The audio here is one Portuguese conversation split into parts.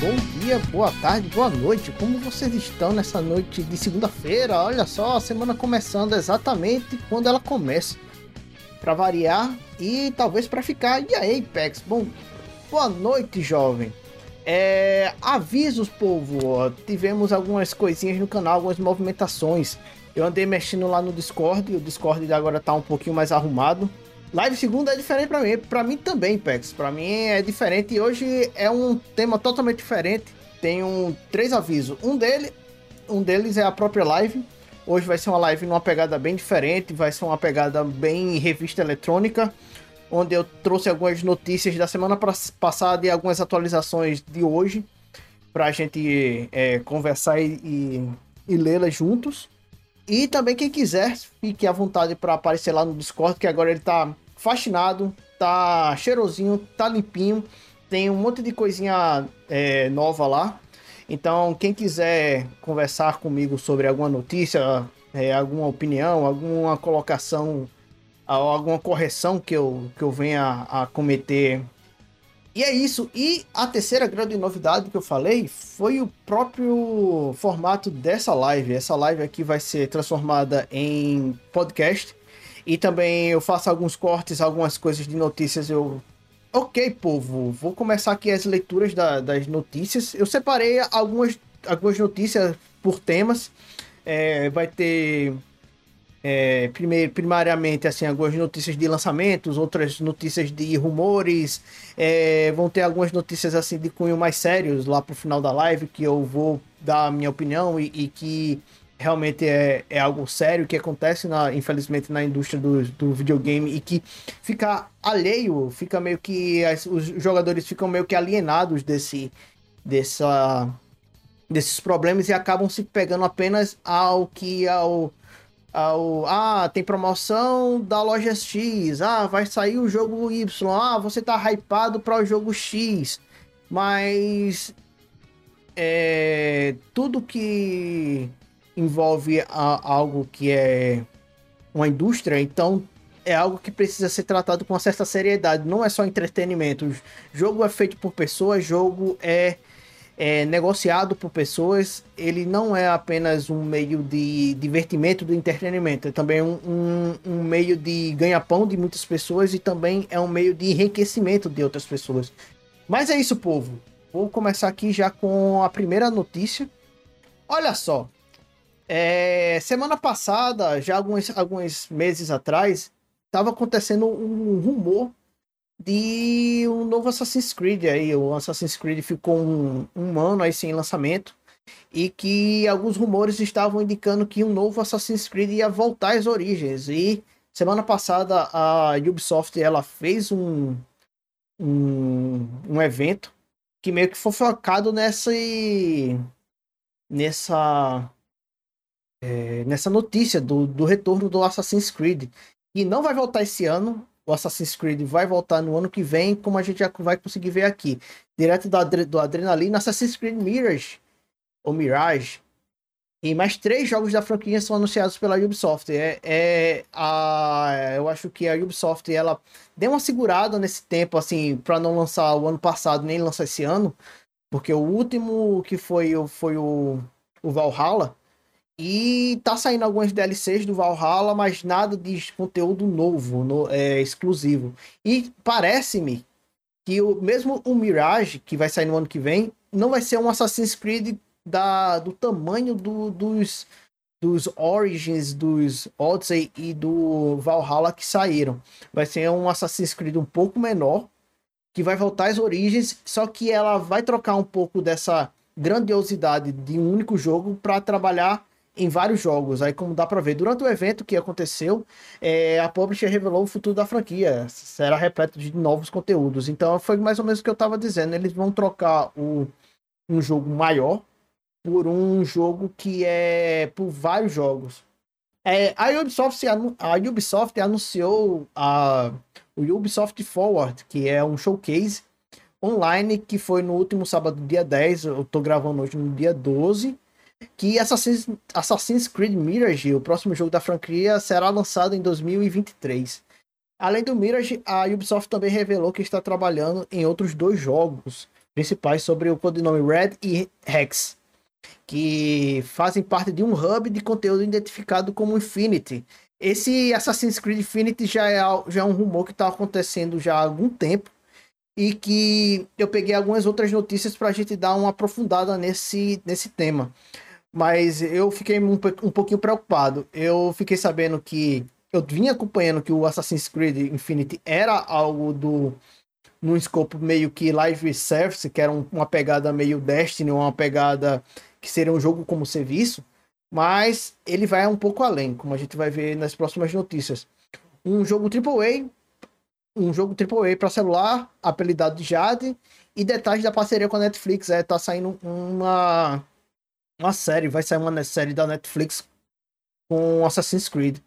Bom boa tarde, boa noite. Como vocês estão nessa noite de segunda-feira? Olha só, a semana começando exatamente quando ela começa. Para variar e talvez para ficar. E aí, Pex? Bom, boa noite, jovem. É, avisos, povo. Tivemos algumas coisinhas no canal, algumas movimentações. Eu andei mexendo lá no Discord. O Discord agora tá um pouquinho mais arrumado. Live segunda é diferente para mim, para mim também, Pex. Para mim é diferente e hoje é um tema totalmente diferente tenho três avisos. Um, dele, um deles é a própria live. Hoje vai ser uma live numa pegada bem diferente, vai ser uma pegada bem revista eletrônica, onde eu trouxe algumas notícias da semana passada e algumas atualizações de hoje, para a gente é, conversar e, e, lê-las juntos. E também quem quiser, fique à vontade para aparecer lá no Discord, que agora ele tá fascinado, tá cheirosinho, tá limpinho tem um monte de coisinha é, nova lá. Então, quem quiser conversar comigo sobre alguma notícia, é, alguma opinião, alguma colocação, alguma correção que eu, que eu venha a cometer. E é isso. E a terceira grande novidade que eu falei foi o próprio formato dessa live. Essa live aqui vai ser transformada em podcast. E também eu faço alguns cortes, algumas coisas de notícias eu Ok, povo, vou começar aqui as leituras da, das notícias. Eu separei algumas, algumas notícias por temas. É, vai ter é, primeir, primariamente assim algumas notícias de lançamentos, outras notícias de rumores, é, vão ter algumas notícias assim de cunho mais sérios lá pro final da live que eu vou dar a minha opinião e, e que realmente é, é algo sério que acontece, na, infelizmente, na indústria do, do videogame e que fica alheio, fica meio que. As, os jogadores ficam meio que alienados desse, dessa, desses problemas e acabam se pegando apenas ao que. ao ao, ah, tem promoção da loja X, ah, vai sair o jogo Y, ah, você tá hypado para o jogo X, mas é, tudo que envolve a, algo que é uma indústria, então é algo que precisa ser tratado com uma certa seriedade. Não é só entretenimento. O jogo é feito por pessoas, jogo é, é negociado por pessoas. Ele não é apenas um meio de divertimento, do entretenimento. É também um, um, um meio de ganha-pão de muitas pessoas e também é um meio de enriquecimento de outras pessoas. Mas é isso, povo. Vou começar aqui já com a primeira notícia. Olha só, é, semana passada, já alguns, alguns meses atrás, estava acontecendo um rumor de um novo Assassin's Creed aí. O Assassin's Creed ficou um, um ano aí sem lançamento. E que alguns rumores estavam indicando que um novo Assassin's Creed ia voltar às origens. E semana passada a Ubisoft ela fez um, um, um evento que meio que foi focado nessa nessa é, nessa notícia do, do retorno do Assassin's Creed. E não vai voltar esse ano. O Assassin's Creed vai voltar no ano que vem, como a gente já vai conseguir ver aqui. Direto do, Adre do Adrenaline, Assassin's Creed Mirage. Ou Mirage. E mais três jogos da franquia são anunciados pela Ubisoft. É, é a, eu acho que a Ubisoft ela deu uma segurada nesse tempo, assim, para não lançar o ano passado nem lançar esse ano, porque o último que foi, foi o, o Valhalla e tá saindo algumas DLCs do Valhalla, mas nada de conteúdo novo, no, é, exclusivo. E parece-me que o, mesmo o Mirage, que vai sair no ano que vem, não vai ser um Assassin's Creed da, do tamanho do, dos, dos Origins, dos Odyssey e do Valhalla que saíram. Vai ser um Assassin's Creed um pouco menor, que vai voltar às origens, só que ela vai trocar um pouco dessa grandiosidade de um único jogo para trabalhar em vários jogos. Aí, como dá para ver, durante o evento que aconteceu, é, a publisher revelou o futuro da franquia. Será repleto de novos conteúdos. Então, foi mais ou menos o que eu estava dizendo. Eles vão trocar o, um jogo maior por um jogo que é por vários jogos. É, a, Ubisoft, a Ubisoft anunciou a, o Ubisoft Forward, que é um showcase online que foi no último sábado, dia 10. Eu tô gravando hoje no dia 12. Que Assassin's, Assassin's Creed Mirage, o próximo jogo da franquia, será lançado em 2023. Além do Mirage, a Ubisoft também revelou que está trabalhando em outros dois jogos principais sobre o codinome Red e Hex, que fazem parte de um hub de conteúdo identificado como Infinity. Esse Assassin's Creed Infinity já é, já é um rumor que está acontecendo já há algum tempo e que eu peguei algumas outras notícias para a gente dar uma aprofundada nesse, nesse tema. Mas eu fiquei um, um pouquinho preocupado. Eu fiquei sabendo que eu vinha acompanhando que o Assassin's Creed Infinity era algo do num escopo meio que live service, que era um, uma pegada meio Destiny, uma pegada que seria um jogo como serviço, mas ele vai um pouco além, como a gente vai ver nas próximas notícias. Um jogo AAA, um jogo AAA para celular, apelidado de Jade, e detalhes da parceria com a Netflix, é, tá saindo uma uma série, vai sair uma série da Netflix com Assassin's Creed.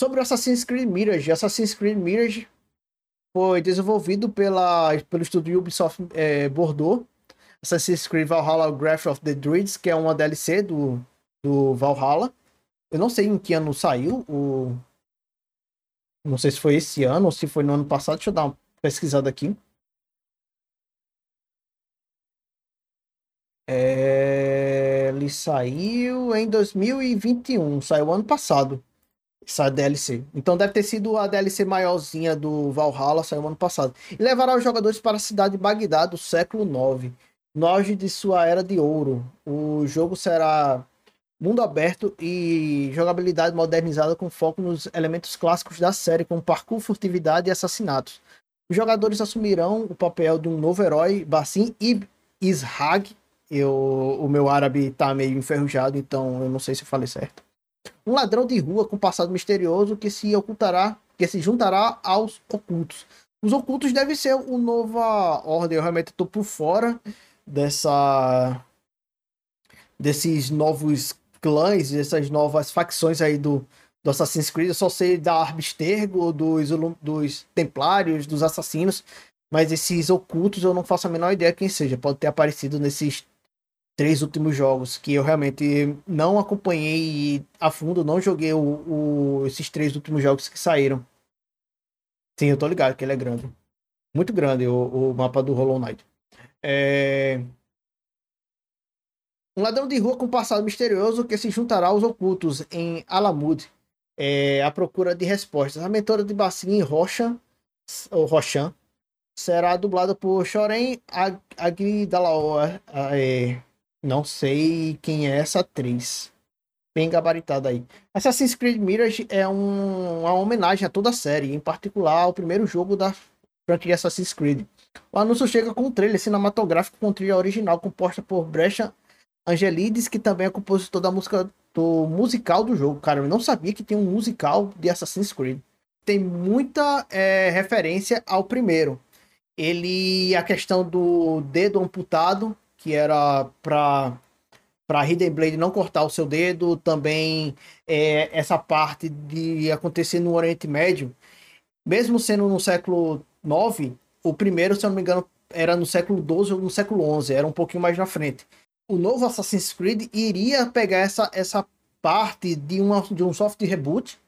Sobre Assassin's Creed Mirage, Assassin's Creed Mirage foi desenvolvido pela, pelo estúdio Ubisoft é, Bordeaux. Assassin's Creed Valhalla Graph of the Druids, que é uma DLC do, do Valhalla. Eu não sei em que ano saiu. O... Não sei se foi esse ano ou se foi no ano passado. Deixa eu dar uma pesquisada aqui. É... Ele saiu em 2021. Saiu ano passado essa DLC. Então deve ter sido a DLC maiorzinha do Valhalla, saiu ano passado. E levará os jogadores para a cidade de Bagdá do século IX, no de sua era de ouro. O jogo será mundo aberto e jogabilidade modernizada com foco nos elementos clássicos da série, como parkour, furtividade e assassinatos. Os jogadores assumirão o papel de um novo herói, Basim Ib Ishag. Eu, o meu árabe tá meio enferrujado, então eu não sei se eu falei certo um ladrão de rua com passado misterioso que se ocultará, que se juntará aos ocultos. Os ocultos devem ser o nova ordem. Eu realmente estou por fora dessa desses novos clãs, dessas novas facções aí do, do Assassin's Creed. Eu só sei da Arbistergo, dos, dos Templários, dos Assassinos, mas esses ocultos eu não faço a menor ideia quem seja. Pode ter aparecido nesses três últimos jogos que eu realmente não acompanhei a fundo, não joguei o, o, esses três últimos jogos que saíram. Sim, eu tô ligado que ele é grande. Muito grande o, o mapa do Hollow Knight. É... Um ladrão de rua com passado misterioso que se juntará aos ocultos em Alamud é, à procura de respostas. A mentora de Bassin Rochan, ou Rochan será dublada por Shoren Agridalaoa. É, não sei quem é essa atriz. Bem gabaritada aí. Assassin's Creed Mirage é um, uma homenagem a toda a série, em particular ao primeiro jogo da franquia Assassin's Creed. O anúncio chega com um trailer cinematográfico com trilha original composta por Brecha Angelides, que também é compositor da música do musical do jogo. Cara, eu não sabia que tem um musical de Assassin's Creed. Tem muita é, referência ao primeiro. Ele, a questão do dedo amputado, que era para para Hidden Blade não cortar o seu dedo, também é, essa parte de acontecer no Oriente Médio, mesmo sendo no século IX, o primeiro, se eu não me engano, era no século XII ou no século XI, era um pouquinho mais na frente. O novo Assassin's Creed iria pegar essa, essa parte de, uma, de um soft reboot,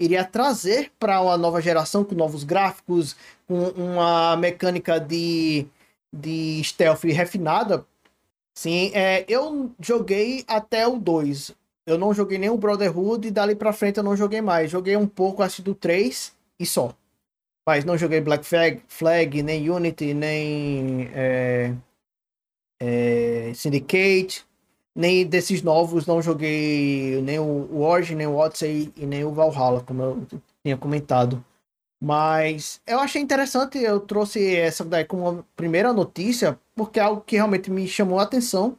iria trazer para uma nova geração com novos gráficos, com uma mecânica de, de stealth refinada, Sim, é, eu joguei até o 2. Eu não joguei nem o Brotherhood e dali pra frente eu não joguei mais. Joguei um pouco acho do 3 e só. Mas não joguei Black Flag, Flag nem Unity, nem é, é, Syndicate, nem desses novos não joguei nem o Origin, nem o Odyssey e nem o Valhalla, como eu tinha comentado. Mas eu achei interessante, eu trouxe essa daí como primeira notícia, porque é algo que realmente me chamou a atenção.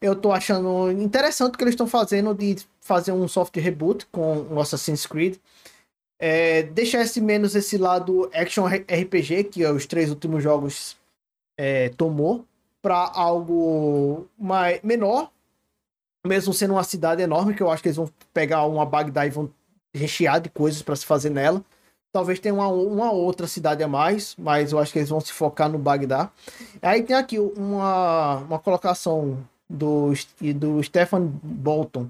Eu tô achando interessante o que eles estão fazendo de fazer um soft reboot com o Assassin's Creed. É, deixar esse menos esse lado action RPG que os três últimos jogos é, tomou para algo mais menor mesmo sendo uma cidade enorme, que eu acho que eles vão pegar uma Bagdá e vão rechear de coisas para se fazer nela. Talvez tenha uma, uma outra cidade a mais, mas eu acho que eles vão se focar no Bagdá. Aí tem aqui uma, uma colocação do, do Stefan Bolton.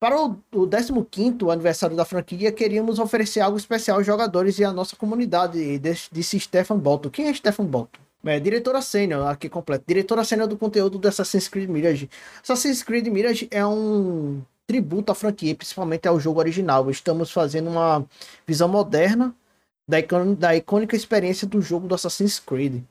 Para o, o 15 aniversário da franquia, queríamos oferecer algo especial aos jogadores e à nossa comunidade, disse Stefan Bolton. Quem é Stefan Bolton? É, diretora sênior, aqui completo. Diretora sênior do conteúdo do Assassin's Creed Mirage. Assassin's Creed Mirage é um tributo à franquia, principalmente ao jogo original. Estamos fazendo uma visão moderna da, da icônica experiência do jogo do Assassin's Creed,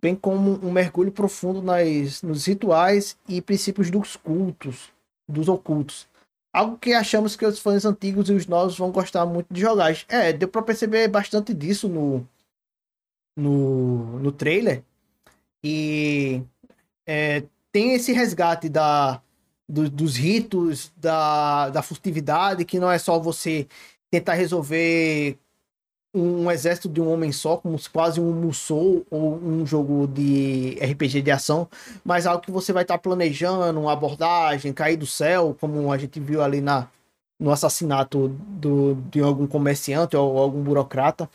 bem como um mergulho profundo nas, nos rituais e princípios dos cultos, dos ocultos. Algo que achamos que os fãs antigos e os novos vão gostar muito de jogar. É, deu para perceber bastante disso no, no, no trailer. E é, tem esse resgate da, do, dos ritos, da, da furtividade, que não é só você tentar resolver um exército de um homem só, como quase um Musou ou um jogo de RPG de ação, mas algo que você vai estar planejando, uma abordagem, cair do céu, como a gente viu ali na, no assassinato do, de algum comerciante ou algum burocrata.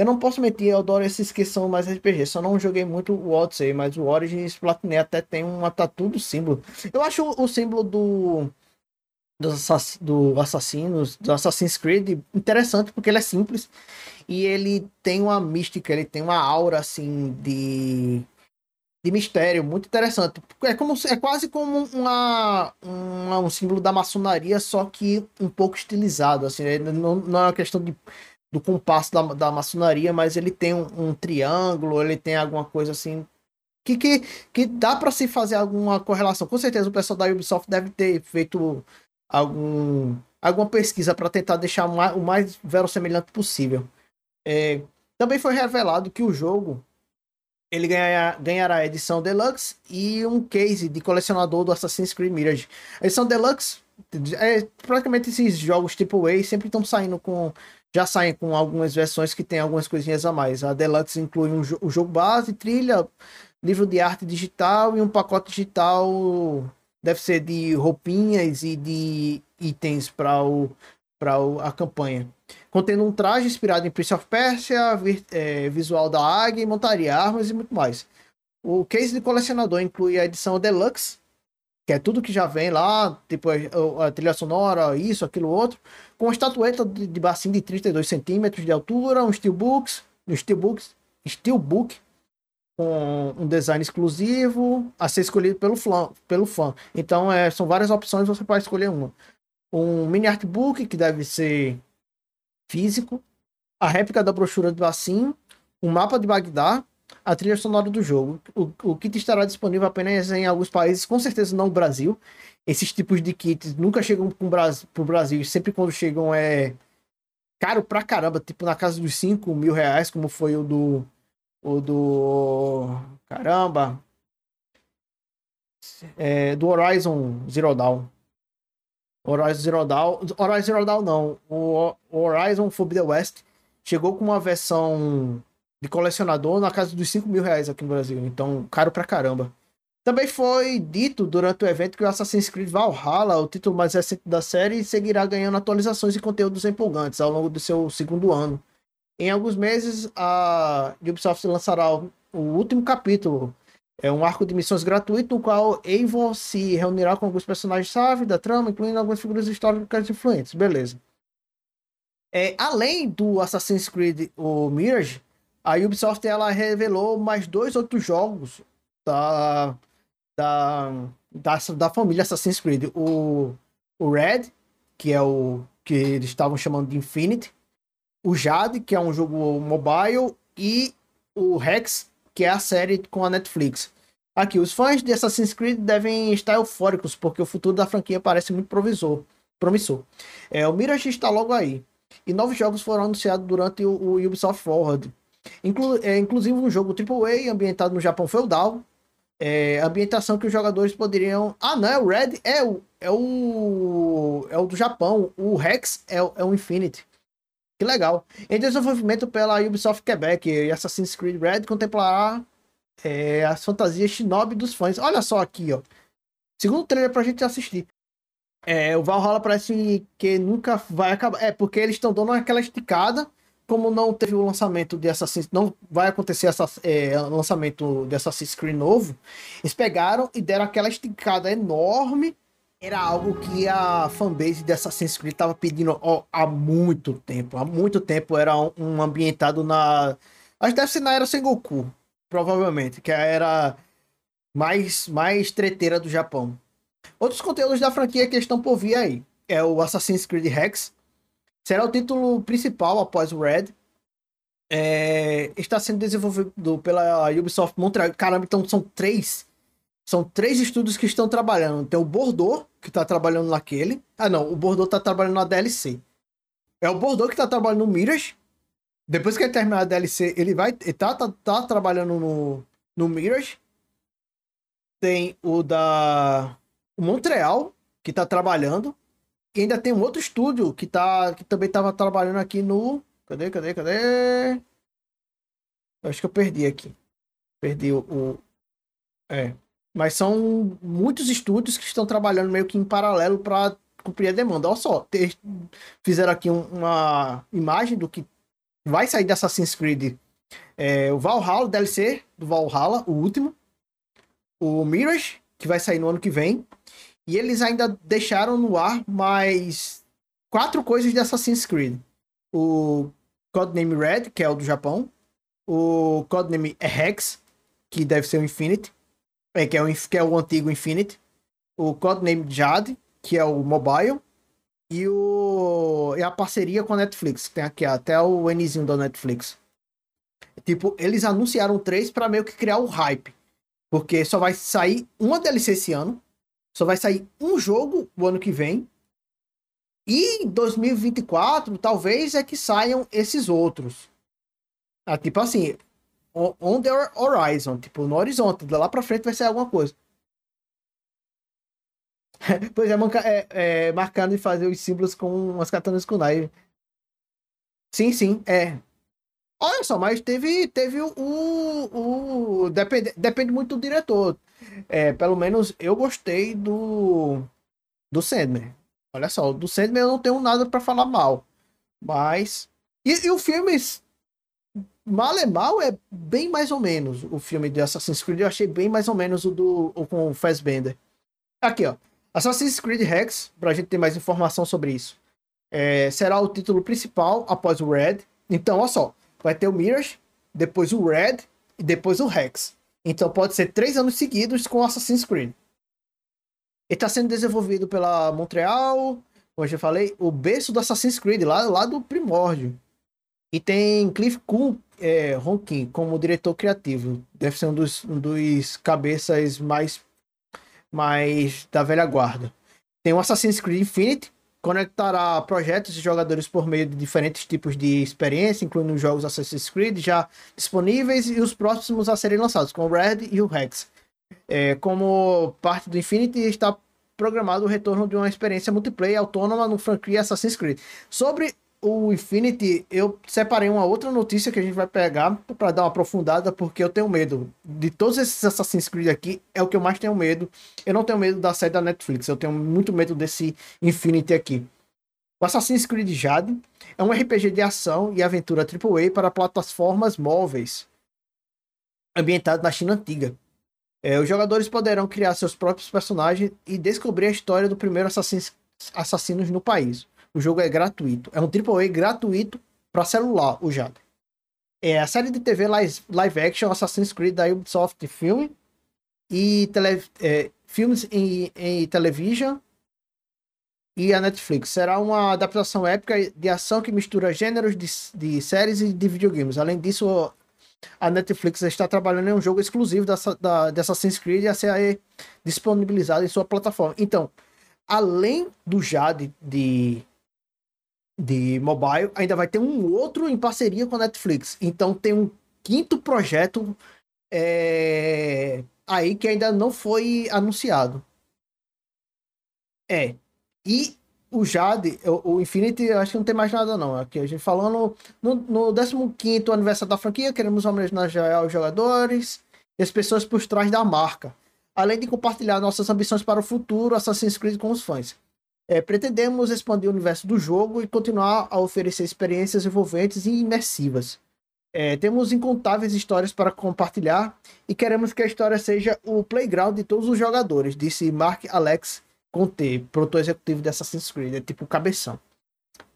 Eu não posso mentir, eu adoro esses que são mais RPG. Só não joguei muito o Odyssey, mas o Origins Platinum até tem uma tatu do símbolo. Eu acho o símbolo do do, assass do Assassinos, do Assassin's Creed interessante porque ele é simples e ele tem uma mística, ele tem uma aura assim de de mistério muito interessante. É como é quase como uma, uma um símbolo da maçonaria, só que um pouco estilizado assim, não, não é uma questão de do compasso da, da maçonaria, mas ele tem um, um triângulo, ele tem alguma coisa assim que, que, que dá para se fazer alguma correlação. Com certeza o pessoal da Ubisoft deve ter feito algum, alguma pesquisa para tentar deixar o mais, o mais verossemelhante possível. É, também foi revelado que o jogo ele ganha, ganhará a edição Deluxe e um case de colecionador do Assassin's Creed Mirage. A edição Deluxe é praticamente esses jogos tipo A sempre estão saindo com já saem com algumas versões que tem algumas coisinhas a mais. A Deluxe inclui um, o jogo base, trilha, livro de arte digital e um pacote digital. Deve ser de roupinhas e de itens para o, para a campanha. Contendo um traje inspirado em Prince of Persia, vi, é, visual da águia, montaria, armas e muito mais. O case de colecionador inclui a edição Deluxe, que é tudo que já vem lá, tipo a, a trilha sonora, isso, aquilo, outro, com uma estatueta de, de bacinho de 32 centímetros de altura, um steelbooks, um steelbooks, steelbook com um design exclusivo a ser escolhido pelo, flan, pelo fã. Então, é, são várias opções, você pode escolher uma. Um mini artbook, que deve ser físico, a réplica da brochura do bacinho, um mapa de Bagdá, a trilha sonora do jogo. O, o kit estará disponível apenas em alguns países, com certeza não no Brasil. Esses tipos de kits nunca chegam para o Brasil, sempre quando chegam é caro pra caramba, tipo na casa dos 5 mil reais, como foi o do. O do. Caramba! É, do Horizon Zero Dawn. Horizon Zero Dawn. Horizon Zero Dawn não. O Horizon Forbidden West chegou com uma versão de colecionador na casa dos 5 mil reais aqui no Brasil. Então, caro pra caramba. Também foi dito durante o evento que o Assassin's Creed Valhalla, o título mais recente da série, seguirá ganhando atualizações e conteúdos empolgantes ao longo do seu segundo ano. Em alguns meses, a Ubisoft lançará o último capítulo, é um arco de missões gratuito, no qual Eivor se reunirá com alguns personagens-chave da trama, incluindo algumas figuras históricas influentes. Beleza. É, além do Assassin's Creed o Mirage, a Ubisoft ela revelou mais dois outros jogos da, da, da, da família Assassin's Creed. O, o Red, que é o que eles estavam chamando de Infinity. O Jade, que é um jogo mobile. E o Rex, que é a série com a Netflix. Aqui, os fãs de Assassin's Creed devem estar eufóricos, porque o futuro da franquia parece muito provisor, promissor. É, o Mirage está logo aí. E novos jogos foram anunciados durante o, o Ubisoft Forward, Inclu é, inclusive um jogo AAA ambientado no Japão feudal. É, ambientação que os jogadores poderiam. Ah, não, é o Red, é o. É o. É o do Japão. O Rex é, é o Infinity. Que legal. Em desenvolvimento pela Ubisoft Quebec Assassin's Creed Red contemplará é, as fantasias shinobi dos fãs. Olha só aqui, ó. Segundo trailer pra gente assistir. É, o Valhalla parece que nunca vai acabar. É, porque eles estão dando aquela esticada. Como não teve o lançamento de Assassin's não vai acontecer essa, é, lançamento de Assassin's Creed novo, eles pegaram e deram aquela esticada enorme. Era algo que a fanbase de Assassin's Creed estava pedindo ó, há muito tempo. Há muito tempo era um, um ambientado na. Acho que deve ser na era Sengoku, provavelmente, que era mais, mais treteira do Japão. Outros conteúdos da franquia que estão por vir aí é o Assassin's Creed Rex. Será o título principal após o Red. É, está sendo desenvolvido pela Ubisoft Montreal. Caramba, então são três. São três estúdios que estão trabalhando. Tem o Bordeaux, que está trabalhando naquele. Ah, não. O Bordeaux está trabalhando na DLC. É o Bordeaux que está trabalhando no Mirage. Depois que ele terminar a DLC, ele vai. Ele tá, tá, tá trabalhando no, no Mirage. Tem o da Montreal, que tá trabalhando. E ainda tem um outro estúdio que, tá, que também tava trabalhando aqui no. Cadê, cadê, cadê? Acho que eu perdi aqui. Perdi o. o... É. Mas são muitos estúdios que estão trabalhando meio que em paralelo para cumprir a demanda. Olha só, fizeram aqui um, uma imagem do que vai sair da Assassin's Creed. É, o Valhalla, o DLC do Valhalla, o último. O Mirage, que vai sair no ano que vem. E eles ainda deixaram no ar mais quatro coisas de Assassin's Creed. O Codename Red, que é o do Japão. O Codename Rex, que deve ser o Infinity. É, que, é o, que é o antigo Infinity. O Codename Jade, que é o mobile. E, o, e a parceria com a Netflix. Tem aqui até o Nzinho da Netflix. Tipo, eles anunciaram três para meio que criar o hype. Porque só vai sair uma DLC esse ano. Só vai sair um jogo o ano que vem. E em 2024, talvez é que saiam esses outros. Ah, tipo assim, on the horizon, tipo, no horizonte, lá pra frente vai sair alguma coisa. pois é, manca, é, é, marcando e fazer os símbolos com umas katanas kunai. Sim, sim, é. Olha só, mas teve, teve o. o, o depende, depende muito do diretor. É, pelo menos eu gostei do. Do Sandman. Olha só, do Sandman eu não tenho nada para falar mal. Mas. E, e o filme. Mal é mal é bem mais ou menos. O filme de Assassin's Creed eu achei bem mais ou menos o do o com o Fassbender. Aqui, ó. Assassin's Creed Rex, pra gente ter mais informação sobre isso. É, será o título principal após o Red. Então, olha só vai ter o Mirage, depois o Red e depois o Rex. Então pode ser três anos seguidos com Assassin's Creed. Ele está sendo desenvolvido pela Montreal, como eu já falei, o berço do Assassin's Creed, lá, lá do primórdio. E tem Cliff Kuhn é, Ronkin como diretor criativo. Deve ser um dos, um dos cabeças mais, mais da velha guarda. Tem o Assassin's Creed Infinity, conectará projetos e jogadores por meio de diferentes tipos de experiência, incluindo os jogos Assassin's Creed já disponíveis e os próximos a serem lançados, como o Red e o Rex. É, como parte do Infinity, está programado o retorno de uma experiência multiplayer autônoma no franquia Assassin's Creed. Sobre o Infinity, eu separei uma outra notícia que a gente vai pegar para dar uma aprofundada, porque eu tenho medo. De todos esses Assassin's Creed aqui, é o que eu mais tenho medo. Eu não tenho medo da série da Netflix, eu tenho muito medo desse Infinity aqui. O Assassin's Creed Jade é um RPG de ação e aventura AAA para plataformas móveis, ambientado na China antiga. É, os jogadores poderão criar seus próprios personagens e descobrir a história do primeiro assassinos no país. O jogo é gratuito. É um AAA gratuito para celular, o Jade. É a série de TV live, live action Assassin's Creed da Ubisoft Film e tele, é, filmes em, em televisão e a Netflix. Será uma adaptação épica de ação que mistura gêneros de, de séries e de videogames. Além disso, a Netflix está trabalhando em um jogo exclusivo da, da, de Assassin's Creed a ser disponibilizado em sua plataforma. Então, além do Jade de de mobile, ainda vai ter um outro em parceria com a Netflix. Então tem um quinto projeto é, aí que ainda não foi anunciado. É. E o Jade, o, o Infinity, acho que não tem mais nada não. Aqui a gente falando no, no 15 aniversário da franquia, queremos homenagear os jogadores e as pessoas por trás da marca. Além de compartilhar nossas ambições para o futuro Assassin's Creed com os fãs. É, pretendemos expandir o universo do jogo e continuar a oferecer experiências envolventes e imersivas. É, temos incontáveis histórias para compartilhar e queremos que a história seja o playground de todos os jogadores, disse Mark Alex Conte, produtor executivo de Assassin's Creed, é tipo o cabeção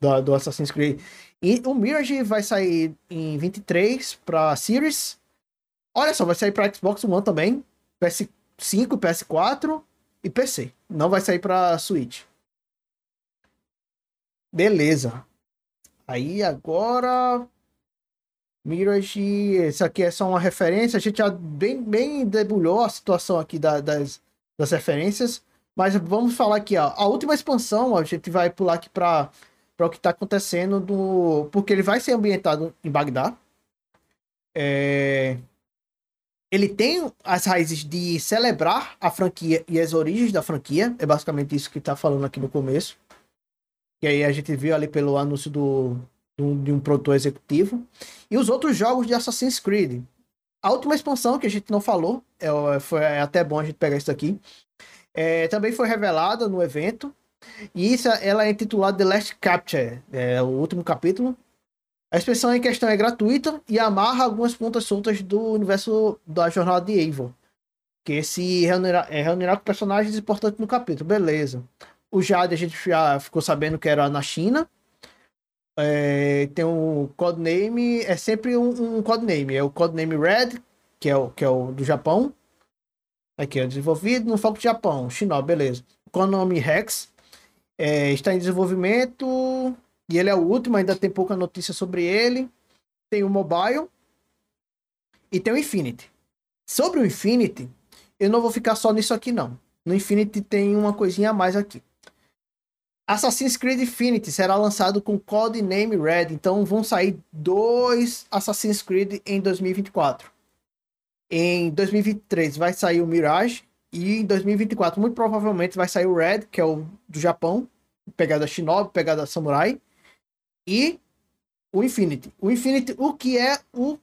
do, do Assassin's Creed. E o Mirage vai sair em 23 para Series. Olha só, vai sair para Xbox One também, PS5, PS4 e PC. Não vai sair para Switch. Beleza. Aí agora Mirage, isso aqui é só uma referência. A gente já bem, bem debulhou a situação aqui da, das, das referências. Mas vamos falar aqui, ó. A última expansão, a gente vai pular aqui para o que está acontecendo do. Porque ele vai ser ambientado em Bagdá. É... Ele tem as raízes de celebrar a franquia e as origens da franquia. É basicamente isso que está falando aqui no começo. E aí a gente viu ali pelo anúncio do, de um produtor executivo. E os outros jogos de Assassin's Creed. A última expansão que a gente não falou, é, foi é até bom a gente pegar isso aqui, é, também foi revelada no evento. E isso, ela é intitulada The Last Capture, é o último capítulo. A expressão em questão é gratuita e amarra algumas pontas soltas do universo da jornada de Eivor. Que se reunirá, é, reunirá com personagens importantes no capítulo, beleza. O Jade a gente já ficou sabendo que era na China, é, tem um codename, é sempre um, um codename. É o codename Red, que é o, que é o do Japão. Aqui, é desenvolvido no foco do Japão, Shinobi, beleza. O Rex é, está em desenvolvimento e ele é o último, ainda tem pouca notícia sobre ele. Tem o Mobile e tem o Infinity. Sobre o Infinity, eu não vou ficar só nisso aqui não. No Infinity tem uma coisinha a mais aqui. Assassin's Creed Infinity será lançado com Codename Red, então vão sair dois Assassin's Creed em 2024. Em 2023 vai sair o Mirage e em 2024 muito provavelmente vai sair o Red, que é o do Japão, pegada Shinobi, pegada Samurai, e o Infinity. O Infinity, o que é o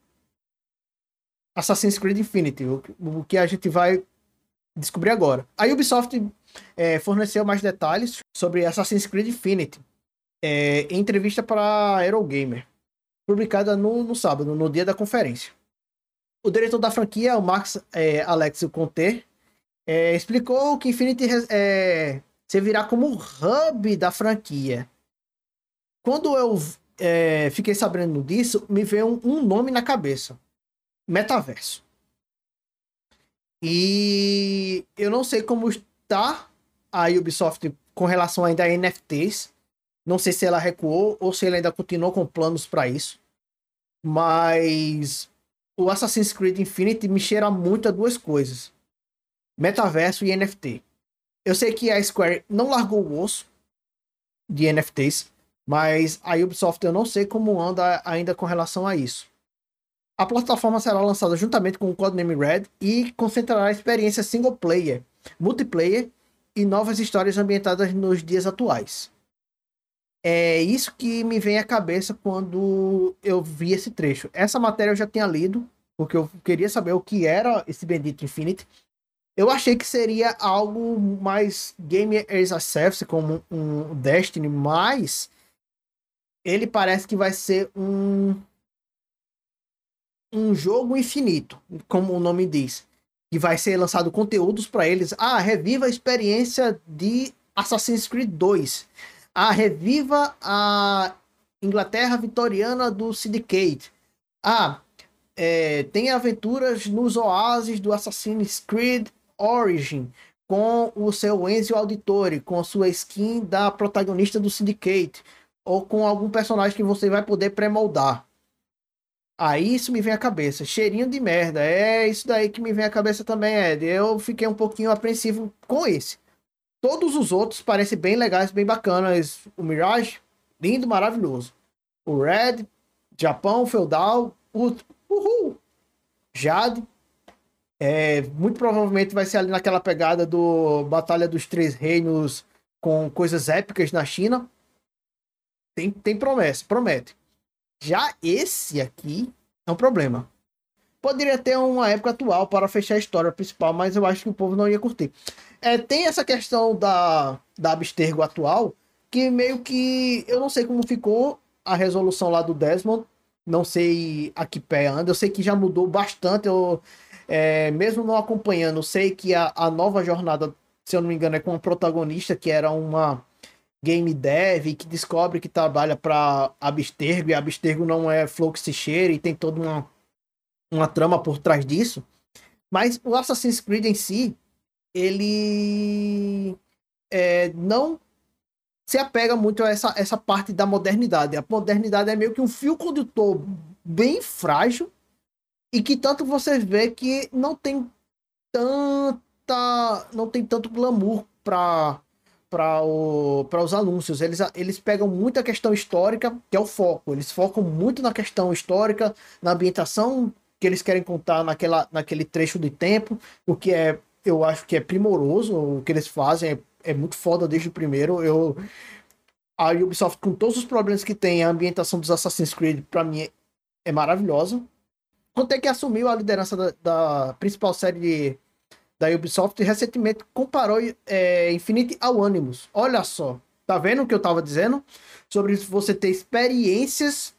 Assassin's Creed Infinity, o, o que a gente vai descobrir agora. A Ubisoft é, forneceu mais detalhes sobre Assassin's Creed Infinity é, em entrevista para Eurogamer, publicada no, no, sábado, no dia da conferência. O diretor da franquia, o Max é, Alex Conter, é, explicou que Infinity é, servirá como hub da franquia. Quando eu é, fiquei sabendo disso, me veio um, um nome na cabeça: Metaverso. E eu não sei como está a Ubisoft com relação ainda a NFTs. Não sei se ela recuou ou se ela ainda continuou com planos para isso. Mas o Assassin's Creed Infinity me cheira muito a duas coisas: metaverso e NFT. Eu sei que a Square não largou o osso de NFTs, mas a Ubisoft eu não sei como anda ainda com relação a isso. A plataforma será lançada juntamente com o Codename Red e concentrará a experiência single player, multiplayer e novas histórias ambientadas nos dias atuais. É isso que me vem à cabeça quando eu vi esse trecho. Essa matéria eu já tinha lido, porque eu queria saber o que era esse bendito Infinity. Eu achei que seria algo mais Game as a Service, como um Destiny, mas ele parece que vai ser um um jogo infinito, como o nome diz que vai ser lançado conteúdos para eles. Ah, reviva a experiência de Assassin's Creed 2. Ah, reviva a Inglaterra vitoriana do Syndicate. Ah, é, tem aventuras nos oásis do Assassin's Creed Origin com o seu Enzo Auditore, com a sua skin da protagonista do Syndicate, ou com algum personagem que você vai poder pré-moldar. Aí isso me vem à cabeça. Cheirinho de merda. É isso daí que me vem à cabeça também, Ed. Eu fiquei um pouquinho apreensivo com esse. Todos os outros parecem bem legais, bem bacanas. O Mirage, lindo, maravilhoso. O Red, Japão, Feudal, o Uhul, Jade. É, muito provavelmente vai ser ali naquela pegada do Batalha dos Três Reinos com coisas épicas na China. Tem, tem promessa, promete. Já esse aqui é um problema. Poderia ter uma época atual para fechar a história principal, mas eu acho que o povo não ia curtir. É, tem essa questão da, da Abstergo atual, que meio que. Eu não sei como ficou a resolução lá do Desmond. Não sei a que pé anda. Eu sei que já mudou bastante. Eu, é, mesmo não acompanhando, sei que a, a nova jornada, se eu não me engano, é com a protagonista, que era uma game dev que descobre que trabalha para Abstergo e Abstergo não é flow que se cheira e tem toda uma, uma trama por trás disso. Mas o Assassin's Creed em si, ele é, não se apega muito a essa, essa parte da modernidade. A modernidade é meio que um fio condutor bem frágil e que tanto você vê que não tem tanta não tem tanto glamour para para os anúncios. Eles, eles pegam muito a questão histórica, que é o foco. Eles focam muito na questão histórica, na ambientação que eles querem contar naquela, naquele trecho de tempo, o que é, eu acho que é primoroso, o que eles fazem é, é muito foda desde o primeiro. Eu, a Ubisoft, com todos os problemas que tem, a ambientação dos Assassin's Creed, para mim, é, é maravilhosa. Quanto é que assumiu a liderança da, da principal série de da Ubisoft recentemente comparou é, Infinity ao Animus. Olha só, tá vendo o que eu tava dizendo? Sobre você ter experiências.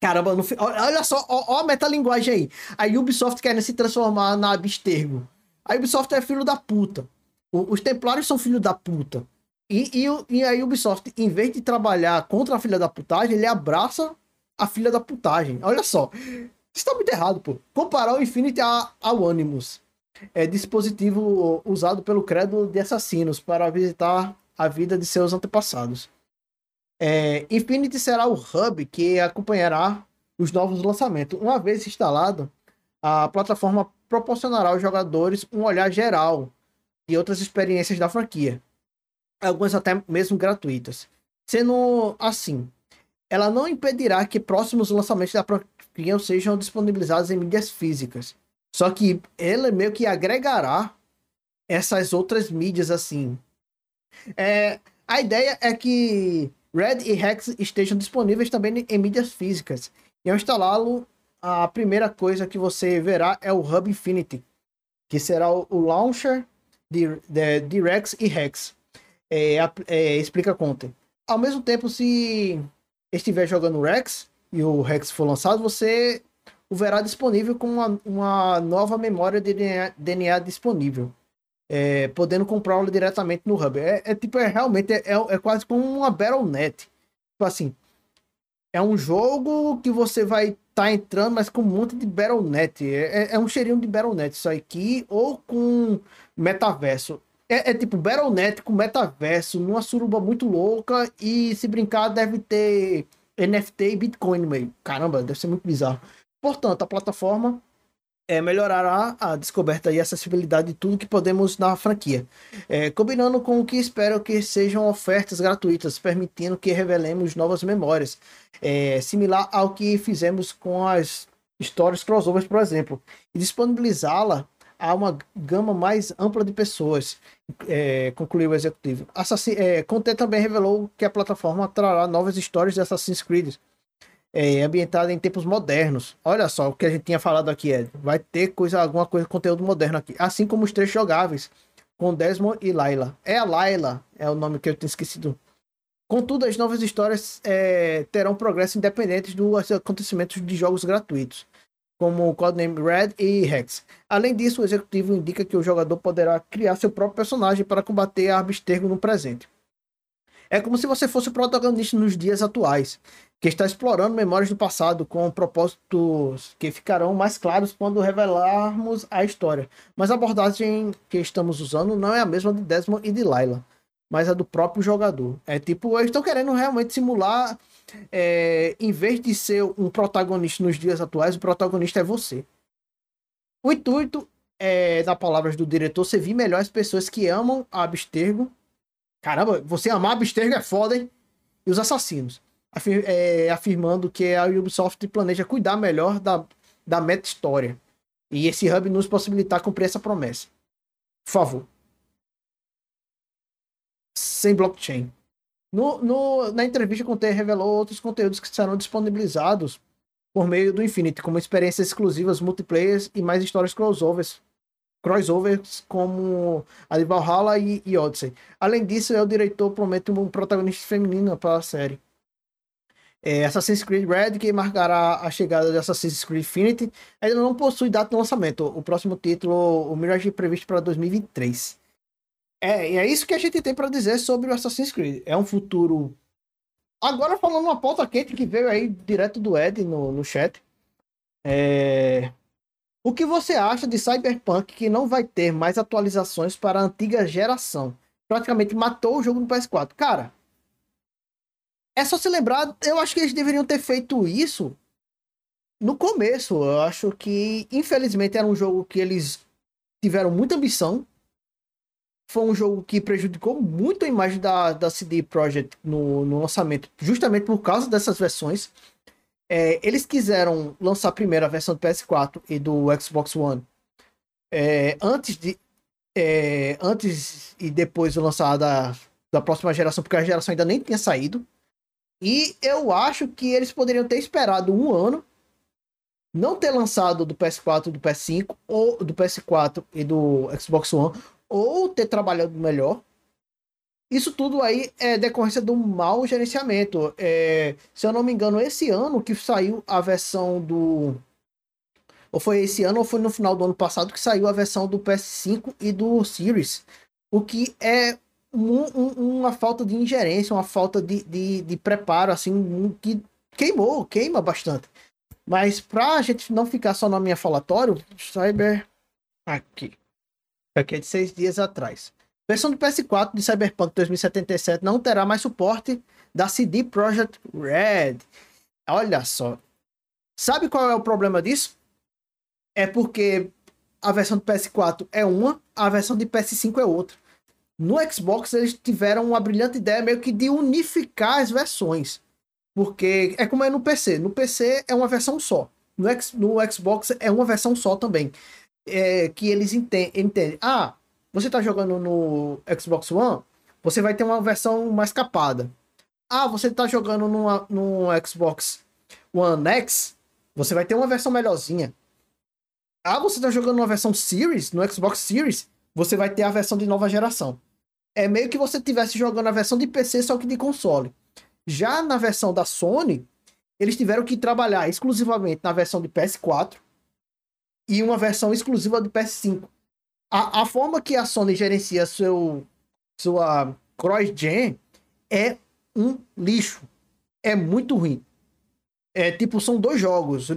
Caramba, no... olha só, ó, ó, a metalinguagem aí. A Ubisoft querendo se transformar na Abstergo. A Ubisoft é filho da puta. O, os Templários são filho da puta. E, e, e, a Ubisoft, em vez de trabalhar contra a filha da putagem, ele abraça a filha da putagem. Olha só. Isso tá muito errado, pô. Comparar o Infinity ao Animus é, dispositivo usado pelo credo de assassinos para visitar a vida de seus antepassados. É, Infinity será o hub que acompanhará os novos lançamentos. Uma vez instalado, a plataforma proporcionará aos jogadores um olhar geral de outras experiências da franquia, algumas até mesmo gratuitas. Sendo assim, ela não impedirá que próximos lançamentos da franquia sejam disponibilizados em mídias físicas, só que ele meio que agregará essas outras mídias assim. É, a ideia é que Red e Hex estejam disponíveis também em mídias físicas. E ao instalá-lo, a primeira coisa que você verá é o Hub Infinity, que será o launcher de, de, de Rex e Hex. É, é, explica conta. Ao mesmo tempo, se estiver jogando Rex e o Rex for lançado, você o verá disponível com uma, uma nova memória de DNA, DNA disponível. É, podendo comprá-lo diretamente no Hub. É, é tipo, é realmente é, é, é quase como uma Battle.net. Tipo assim, é um jogo que você vai estar tá entrando, mas com um monte de Battle.net. É, é, é um cheirinho de Battle.net isso aqui, ou com metaverso. É, é tipo Battle.net com metaverso, numa suruba muito louca, e se brincar deve ter NFT e Bitcoin no meio. Caramba, deve ser muito bizarro. Portanto, a plataforma é, melhorará a descoberta e acessibilidade de tudo que podemos na franquia, é, combinando com o que espero que sejam ofertas gratuitas, permitindo que revelemos novas memórias, é, similar ao que fizemos com as histórias crossovers, por exemplo, e disponibilizá-la a uma gama mais ampla de pessoas, é, concluiu o executivo. Assassin, é, Conte também revelou que a plataforma trará novas histórias de Assassin's Creed, é, ambientada em tempos modernos. Olha só o que a gente tinha falado aqui, Ed. Vai ter coisa, alguma coisa, conteúdo moderno aqui. Assim como os três jogáveis, com Desmond e Layla. É a Layla, é o nome que eu tinha esquecido. Contudo, as novas histórias é, terão progresso independentes dos acontecimentos de jogos gratuitos, como Codename Red e Rex. Além disso, o executivo indica que o jogador poderá criar seu próprio personagem para combater a Abstergo no presente. É como se você fosse o protagonista nos dias atuais, que está explorando memórias do passado com propósitos que ficarão mais claros quando revelarmos a história. Mas a abordagem que estamos usando não é a mesma de Desmond e de Layla, mas a do próprio jogador. É tipo, eles estão querendo realmente simular, é, em vez de ser um protagonista nos dias atuais, o protagonista é você. O intuito é, nas palavras do diretor, servir melhor as pessoas que amam a Abstergo. Caramba, você amar Abstergo é foda, hein? E os assassinos afir, é, afirmando que a Ubisoft planeja cuidar melhor da, da meta-história. E esse hub nos possibilitar cumprir essa promessa. Por favor. Sem blockchain. No, no, na entrevista com o T revelou outros conteúdos que serão disponibilizados por meio do Infinity, como experiências exclusivas, multiplayer e mais histórias crossovers, crossovers como a de Valhalla e, e Odyssey. Além disso, é o diretor promete um protagonista feminino para a série. É, Assassin's Creed Red, que marcará a chegada de Assassin's Creed Infinity, ainda não possui data de lançamento. O próximo título, o Mirage, é previsto para 2023. É, é isso que a gente tem para dizer sobre o Assassin's Creed. É um futuro. Agora, falando uma pauta quente que veio aí direto do Ed no, no chat. É... O que você acha de Cyberpunk que não vai ter mais atualizações para a antiga geração? Praticamente matou o jogo no PS4. Cara, é só se lembrar, eu acho que eles deveriam ter feito isso no começo. Eu acho que, infelizmente, era um jogo que eles tiveram muita ambição. Foi um jogo que prejudicou muito a imagem da, da CD Projekt no, no lançamento, justamente por causa dessas versões. É, eles quiseram lançar primeiro a versão do PS4 e do Xbox One é, antes de. É, antes e depois de lançar da, da próxima geração, porque a geração ainda nem tinha saído. E eu acho que eles poderiam ter esperado um ano, não ter lançado do PS4 do PS5, ou do PS4 e do Xbox One, ou ter trabalhado melhor. Isso tudo aí é decorrência do mau gerenciamento. É, se eu não me engano, esse ano que saiu a versão do. Ou foi esse ano, ou foi no final do ano passado que saiu a versão do PS5 e do Series. O que é um, um, uma falta de ingerência, uma falta de, de, de preparo, assim, que queimou, queima bastante. Mas pra gente não ficar só na minha falatório, Cyber. Aqui. Aqui é de seis dias atrás. Versão do PS4 de Cyberpunk 2077 não terá mais suporte da CD Projekt Red. Olha só. Sabe qual é o problema disso? É porque a versão do PS4 é uma, a versão de PS5 é outra. No Xbox eles tiveram uma brilhante ideia meio que de unificar as versões. Porque é como é no PC. No PC é uma versão só. No, X, no Xbox é uma versão só também. É, que eles entendem. Ah, você está jogando no Xbox One, você vai ter uma versão mais capada. Ah, você está jogando no, Xbox One X, você vai ter uma versão melhorzinha. Ah, você está jogando uma versão Series, no Xbox Series, você vai ter a versão de nova geração é meio que você estivesse jogando a versão de PC, só que de console. Já na versão da Sony, eles tiveram que trabalhar exclusivamente na versão de PS4 e uma versão exclusiva de PS5. A, a forma que a Sony gerencia seu, sua cross-gen é um lixo. É muito ruim. É tipo, são dois jogos.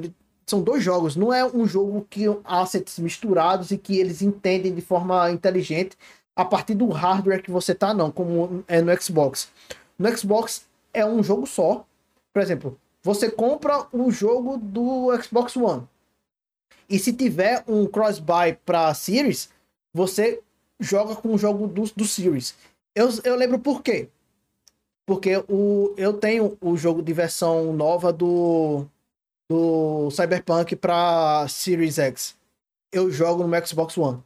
São dois jogos. Não é um jogo que assets misturados e que eles entendem de forma inteligente a partir do hardware que você tá, não, como é no Xbox. No Xbox é um jogo só. Por exemplo, você compra o jogo do Xbox One. E se tiver um cross-buy para Series, você joga com o jogo do, do Series. Eu, eu lembro por quê. Porque o, eu tenho o jogo de versão nova do, do Cyberpunk para Series X. Eu jogo no Xbox One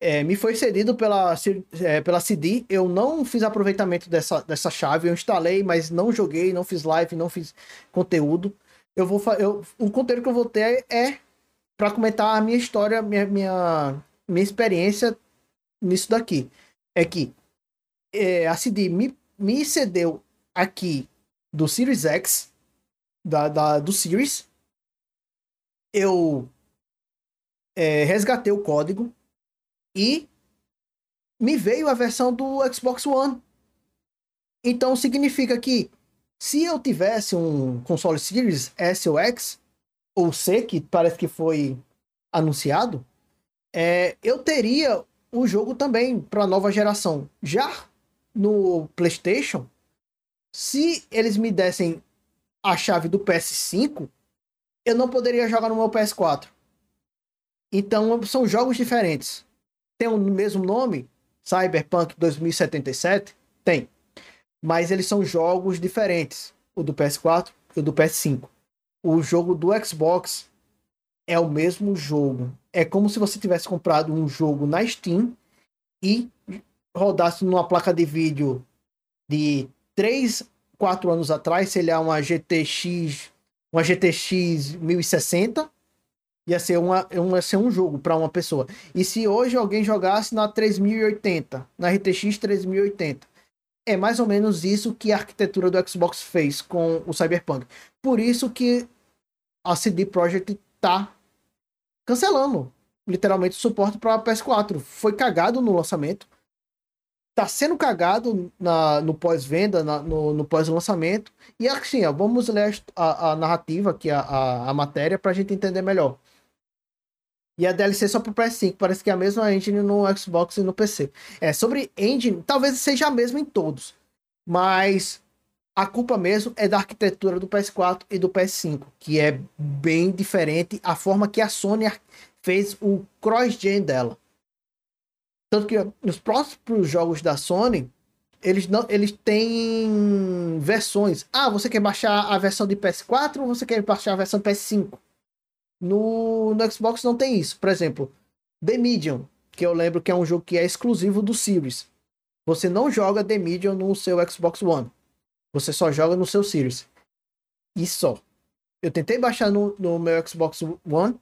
é, me foi cedido pela, é, pela CD. Eu não fiz aproveitamento dessa, dessa chave. Eu instalei, mas não joguei, não fiz live, não fiz conteúdo. Eu vou eu, o conteúdo que eu vou ter é para comentar a minha história, minha, minha, minha experiência nisso daqui. É que é, a CD me, me cedeu aqui do Series X, da, da do Series. Eu é, resgatei o código e me veio a versão do Xbox One. Então significa que se eu tivesse um console Series S ou X, ou C, que parece que foi anunciado, é, eu teria o jogo também para nova geração. Já no PlayStation, se eles me dessem a chave do PS5, eu não poderia jogar no meu PS4. Então são jogos diferentes. Tem o mesmo nome? Cyberpunk 2077? Tem. Mas eles são jogos diferentes. O do PS4 e o do PS5. O jogo do Xbox é o mesmo jogo. É como se você tivesse comprado um jogo na Steam e rodasse numa placa de vídeo de 3, 4 anos atrás, sei lá, uma GTX uma GTX 1060, ia ser, uma, ia ser um jogo para uma pessoa. E se hoje alguém jogasse na 3080, na RTX 3080, é mais ou menos isso que a arquitetura do Xbox fez com o Cyberpunk. Por isso que a CD Projekt tá cancelando literalmente o suporte para PS4. Foi cagado no lançamento. Tá sendo cagado na, no pós-venda, no, no pós-lançamento. E assim, ó, vamos ler a, a narrativa aqui, a, a, a matéria, para a gente entender melhor. E a DLC só pro PS5, parece que é a mesma engine no Xbox e no PC. É, sobre engine, talvez seja a mesma em todos. Mas a culpa mesmo é da arquitetura do PS4 e do PS5, que é bem diferente a forma que a Sony fez o cross-gen dela. Tanto que nos próximos jogos da Sony, eles não eles têm versões. Ah, você quer baixar a versão de PS4 ou você quer baixar a versão PS5? No, no Xbox não tem isso. Por exemplo, The Medium, que eu lembro que é um jogo que é exclusivo do Series. Você não joga The Medium no seu Xbox One. Você só joga no seu Series. E só. Eu tentei baixar no, no meu Xbox One.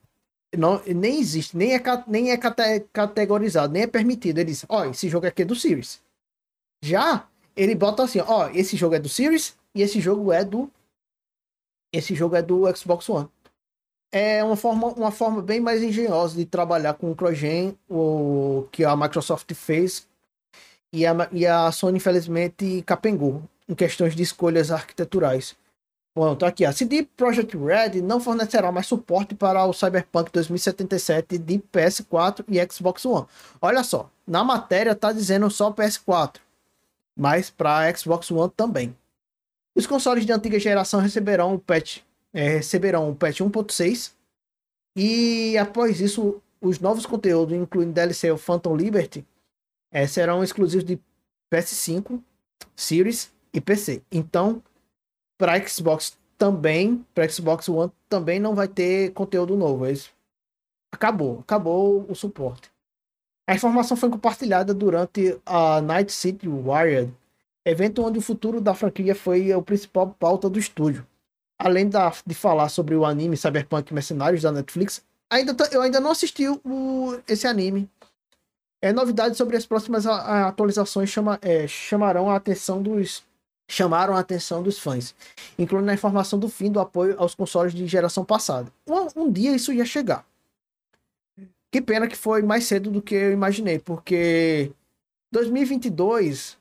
Não, nem existe, nem é, nem é cate, categorizado, nem é permitido. Ele diz: Ó, esse jogo aqui é do Series. Já ele bota assim: Ó, esse jogo é do Series e esse jogo é do. Esse jogo é do Xbox One é uma forma, uma forma bem mais engenhosa de trabalhar com o CrossGen, o que a Microsoft fez e a, e a Sony, infelizmente, capengou em questões de escolhas arquiteturais. Bom, tá aqui. A CD Projekt Red não fornecerá mais suporte para o Cyberpunk 2077 de PS4 e Xbox One. Olha só, na matéria tá dizendo só PS4, mas para Xbox One também. Os consoles de antiga geração receberão o patch é, receberão o patch 1.6 e após isso os novos conteúdos, incluindo DLC o Phantom Liberty, é, serão exclusivos de PS5, Series e PC. Então, para Xbox também, para Xbox One também não vai ter conteúdo novo. Eles... Acabou, acabou o suporte. A informação foi compartilhada durante a Night City Wired, evento onde o futuro da franquia foi a principal pauta do estúdio além da, de falar sobre o anime Cyberpunk Mercenários da Netflix, ainda eu ainda não assisti o, esse anime. É novidade sobre as próximas atualizações chama, é, chamarão a atenção dos chamaram a atenção dos fãs, incluindo a informação do fim do apoio aos consoles de geração passada. Um, um dia isso ia chegar. Que pena que foi mais cedo do que eu imaginei, porque 2022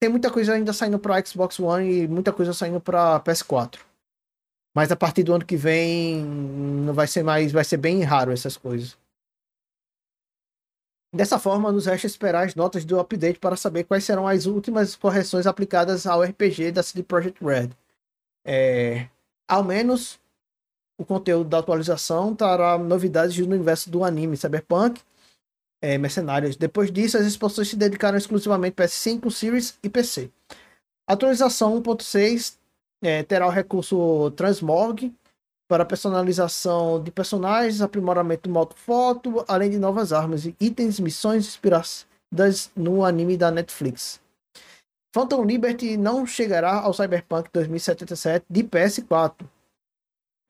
tem muita coisa ainda saindo para Xbox One e muita coisa saindo para PS4. Mas a partir do ano que vem não vai ser mais, vai ser bem raro essas coisas. Dessa forma, nos resta esperar as notas do update para saber quais serão as últimas correções aplicadas ao RPG da CD Projekt Red. É, ao menos o conteúdo da atualização trará novidades no universo do anime Cyberpunk é, Mercenários. Depois disso, as expansões se dedicaram exclusivamente PS5, Series e PC. A atualização 1.6 é, terá o recurso Transmorg para personalização de personagens, aprimoramento do modo foto, além de novas armas e itens, missões inspiradas no anime da Netflix. Phantom Liberty não chegará ao Cyberpunk 2077 de PS4.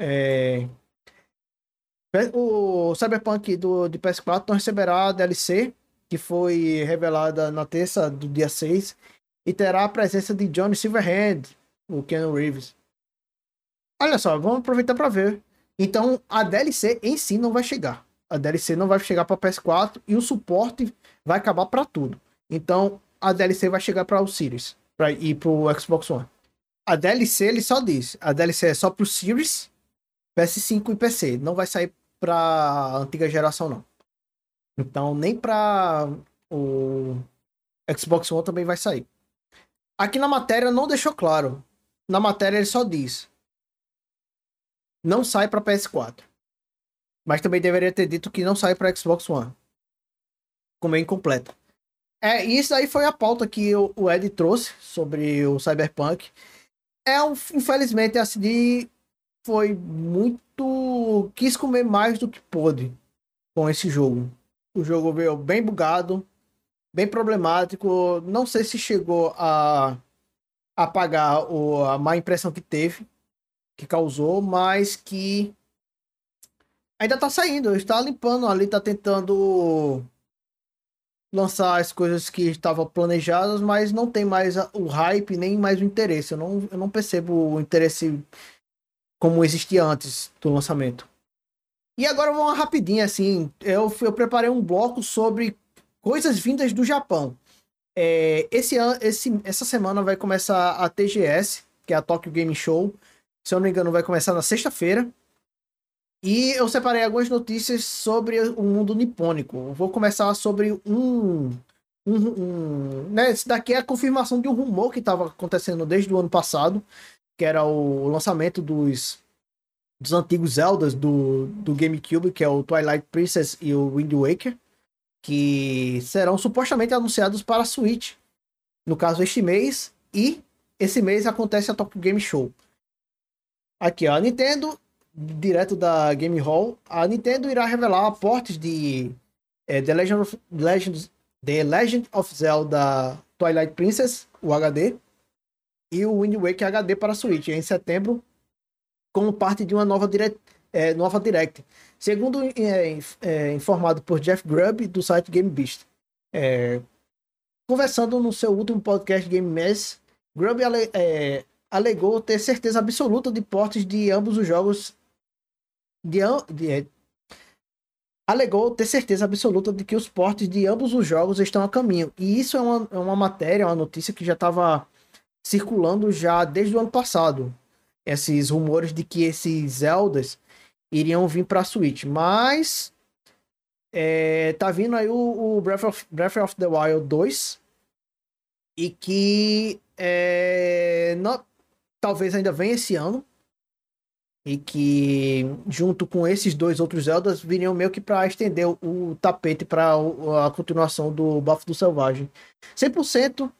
É... O Cyberpunk do, de PS4 não receberá a DLC, que foi revelada na terça do dia 6, e terá a presença de Johnny Silverhand, o Keanu Reeves. Olha só, vamos aproveitar para ver. Então, a DLC em si não vai chegar. A DLC não vai chegar para PS4 e o suporte vai acabar para tudo. Então, a DLC vai chegar para o Series para ir para o Xbox One. A DLC ele só diz, a DLC é só para o Series, PS5 e PC. Não vai sair para antiga geração não. Então, nem para o Xbox One também vai sair. Aqui na matéria não deixou claro na matéria ele só diz: não sai para PS4. Mas também deveria ter dito que não sai para Xbox One. Como é incompleto. É, isso aí foi a pauta que o, o Ed trouxe sobre o Cyberpunk. É, infelizmente, a CD foi muito. quis comer mais do que pôde com esse jogo. O jogo veio bem bugado, bem problemático. Não sei se chegou a apagar a má impressão que teve, que causou, mas que ainda tá saindo, está limpando ali, tá tentando lançar as coisas que estavam planejadas, mas não tem mais o hype nem mais o interesse. Eu não, eu não percebo o interesse como existia antes do lançamento. E agora vamos rapidinho assim. Eu, eu preparei um bloco sobre coisas vindas do Japão. É, esse, esse, essa semana vai começar a TGS, que é a Tokyo Game Show. Se eu não me engano, vai começar na sexta-feira. E eu separei algumas notícias sobre o mundo nipônico. Vou começar sobre um. um, um né, esse daqui é a confirmação de um rumor que estava acontecendo desde o ano passado, que era o lançamento dos, dos antigos Zeldas do, do GameCube, que é o Twilight Princess e o Wind Waker, que serão supostamente anunciados para a Switch. No caso, este mês. E esse mês acontece a Tokyo Game Show. Aqui, ó, a Nintendo direto da Game Hall, a Nintendo irá revelar portes de é, The, Legend of, The Legend of Zelda Twilight Princess, o HD, e o Wind Waker HD para Switch em setembro, como parte de uma nova, direct, é, nova Direct. Segundo é, é, informado por Jeff Grubb, do site Game Beast. Conversando no seu último podcast Game Mess, Grubb ale, alegou ter certeza absoluta de portes de ambos os jogos de, de, é, alegou ter certeza absoluta de que os portes de ambos os jogos estão a caminho. E isso é uma, é uma matéria, uma notícia que já estava circulando já desde o ano passado. Esses rumores de que esses Zeldas iriam vir para a Switch. Mas é, tá vindo aí o, o, Breath, of, Breath of the Wild 2 e que é, não, talvez ainda venha esse ano e que junto com esses dois outros Zeldas viriam meio que para estender o, tapete para a continuação do Bafo do Selvagem. 100%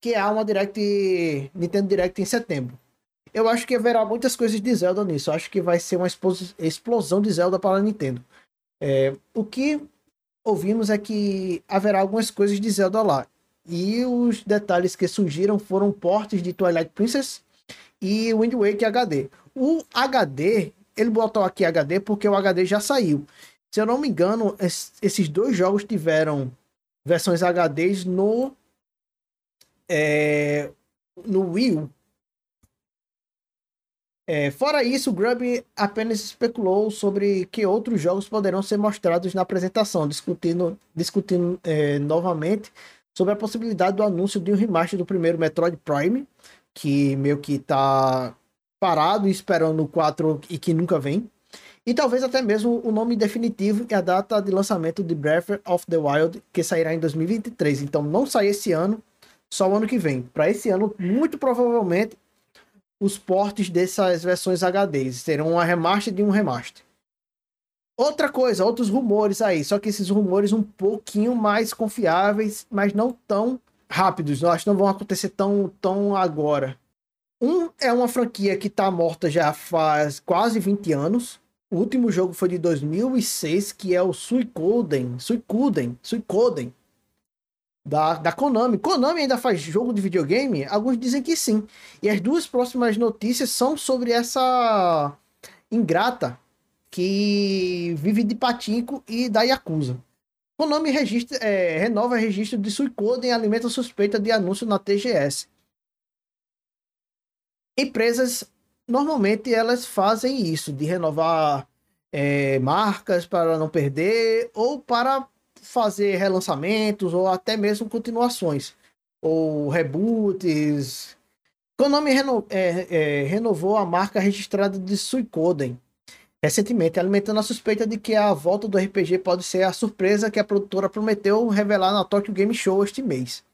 que há uma Direct Nintendo Direct em setembro. Eu acho que haverá muitas coisas de Zelda nisso. Eu acho que vai ser uma explosão de Zelda para a Nintendo. É, o que ouvimos é que haverá algumas coisas de Zelda lá. E os detalhes que surgiram foram portes de Twilight Princess e Wind Waker HD. O HD, ele botou aqui HD porque o HD já saiu. Se eu não me engano, esses dois jogos tiveram versões HDs no é, no Wii U. É, fora isso, o apenas especulou sobre que outros jogos poderão ser mostrados na apresentação, discutindo, discutindo é, novamente sobre a possibilidade do anúncio de um remaster do primeiro Metroid Prime, que meio que tá parado esperando o 4 e que nunca vem. E talvez até mesmo o nome definitivo e a data de lançamento de Breath of the Wild, que sairá em 2023. Então não sai esse ano, só o ano que vem. Para esse ano, muito provavelmente, os portes dessas versões HDs serão uma remaster de um remaster. Outra coisa, outros rumores aí, só que esses rumores um pouquinho mais confiáveis, mas não tão rápidos. Eu acho que não vão acontecer tão, tão agora. Um é uma franquia que tá morta já faz quase 20 anos. O último jogo foi de 2006, que é o Suicoden, Suicoden, Suicoden, da, da Konami. Konami ainda faz jogo de videogame? Alguns dizem que sim. E as duas próximas notícias são sobre essa ingrata que vive de patinco e da Yakuza. Konami registra, é, renova registro de Suicoden e alimenta suspeita de anúncio na TGS empresas normalmente elas fazem isso de renovar é, marcas para não perder ou para fazer relançamentos ou até mesmo continuações ou reboots. Konami reno, é, é, renovou a marca registrada de Suicoden recentemente, alimentando a suspeita de que a volta do RPG pode ser a surpresa que a produtora prometeu revelar na Tokyo Game Show este mês.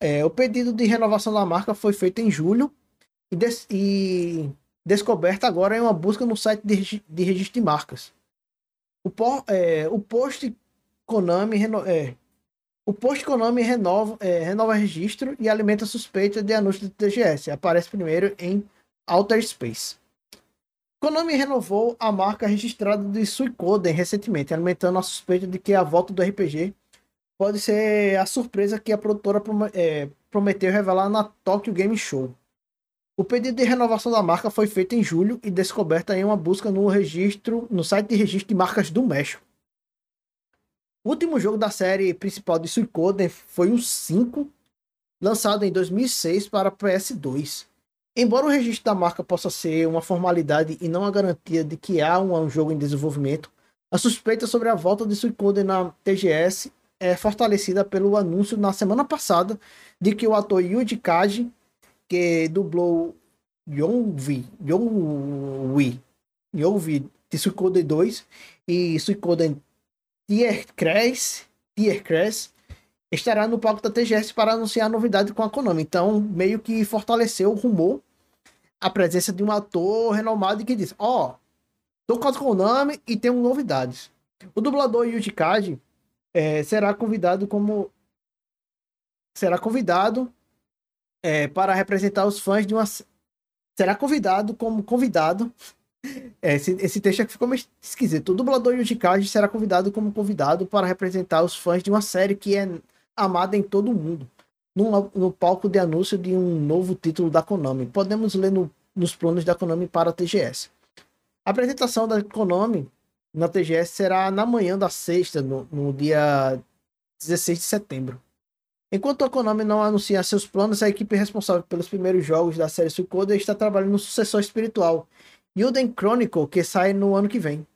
É, o pedido de renovação da marca foi feito em julho e, des e descoberta agora em uma busca no site de, de registro de marcas. O, é, o post Konami é, o post Konami renova, é, renova registro e alimenta suspeita de anúncio do TGS. Aparece primeiro em Outer Space. Konami renovou a marca registrada de Suicoden recentemente, alimentando a suspeita de que a volta do RPG pode ser a surpresa que a produtora é, prometeu revelar na Tokyo Game Show. O pedido de renovação da marca foi feito em julho e descoberta em uma busca no registro, no site de registro de marcas do México. O último jogo da série principal de Suicoden foi o 5, lançado em 2006 para PS2. Embora o registro da marca possa ser uma formalidade e não a garantia de que há um jogo em desenvolvimento, a suspeita sobre a volta de Suicoden na TGS é fortalecida pelo anúncio na semana passada de que o ator Yuji Kaji, que dublou Yonvi, Yonwi, Yonvi de Suicoden 2 e Suicoden Tierkreis, Tierkreis estará no palco da TGS para anunciar a novidade com a Konami. Então, meio que fortaleceu o rumor a presença de um ator renomado que diz: Ó, oh, tô com a Konami e tenho novidades. O dublador Yuji Kaji é, será convidado como. Será convidado é, para representar os fãs de uma. Será convidado como convidado. É, esse, esse texto aqui ficou meio esquisito. O dublador Yuji Kaji será convidado como convidado para representar os fãs de uma série que é amada em todo o mundo no, no palco de anúncio de um novo título da Konami. Podemos ler no, nos planos da Konami para a TGS. A apresentação da Konami na TGS será na manhã da sexta, no, no dia 16 de setembro. Enquanto a Konami não anuncia seus planos, a equipe responsável pelos primeiros jogos da série Suikoden está trabalhando no sucessor espiritual, Yuden Chronicle, que sai no ano que vem.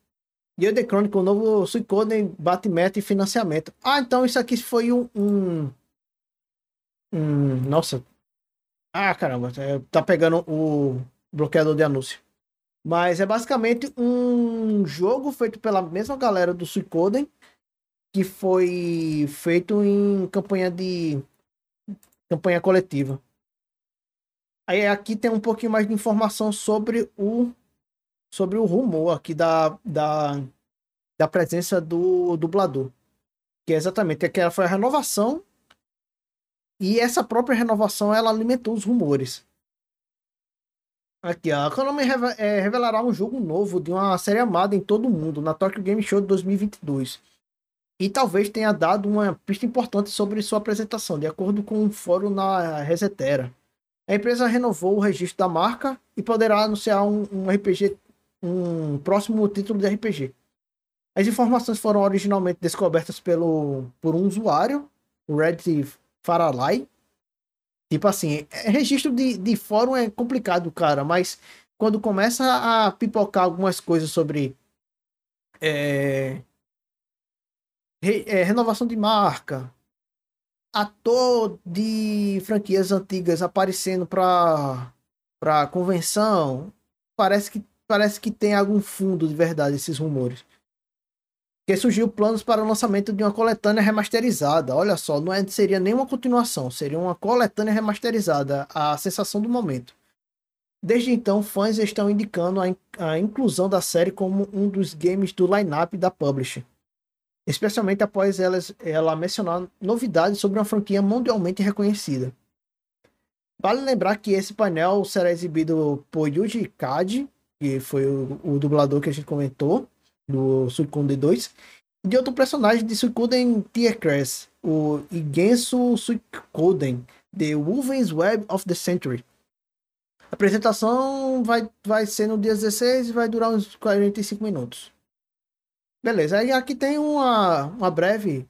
Yuden Chronicle, novo Suikoden, batimento e financiamento. Ah, então isso aqui foi um, um Hum, nossa. Ah, caramba. É, tá pegando o bloqueador de anúncio. Mas é basicamente um jogo feito pela mesma galera do Suicoden, que foi feito em campanha de campanha coletiva. Aí aqui tem um pouquinho mais de informação sobre o sobre o rumor aqui da, da, da presença do dublador. Que é exatamente aquela foi a renovação e essa própria renovação ela alimentou os rumores. Aqui, a Konami é, revelará um jogo novo de uma série amada em todo o mundo na Tokyo Game Show de 2022. E talvez tenha dado uma pista importante sobre sua apresentação, de acordo com um fórum na Resetera. A empresa renovou o registro da marca e poderá anunciar um, um RPG, um próximo título de RPG. As informações foram originalmente descobertas pelo, por um usuário, o Red Faralai. Tipo assim, é, registro de, de fórum é complicado, cara, mas quando começa a pipocar algumas coisas sobre é, re, é, renovação de marca, ator de franquias antigas aparecendo para para convenção, parece que parece que tem algum fundo de verdade esses rumores que surgiu planos para o lançamento de uma coletânea remasterizada. Olha só, não é, seria nenhuma continuação, seria uma coletânea remasterizada, a sensação do momento. Desde então, fãs estão indicando a, in a inclusão da série como um dos games do line-up da Publisher, especialmente após ela, mencionar novidades sobre uma franquia mundialmente reconhecida. Vale lembrar que esse painel será exibido por Yuji Kaji, que foi o, o dublador que a gente comentou, do Suikoden 2, e de outro personagem de Suikoden Tiercrass, o Igensu Suikoden, The Woven's Web of the Century. A apresentação vai, vai ser no dia 16 e vai durar uns 45 minutos. Beleza, aí aqui tem uma, uma breve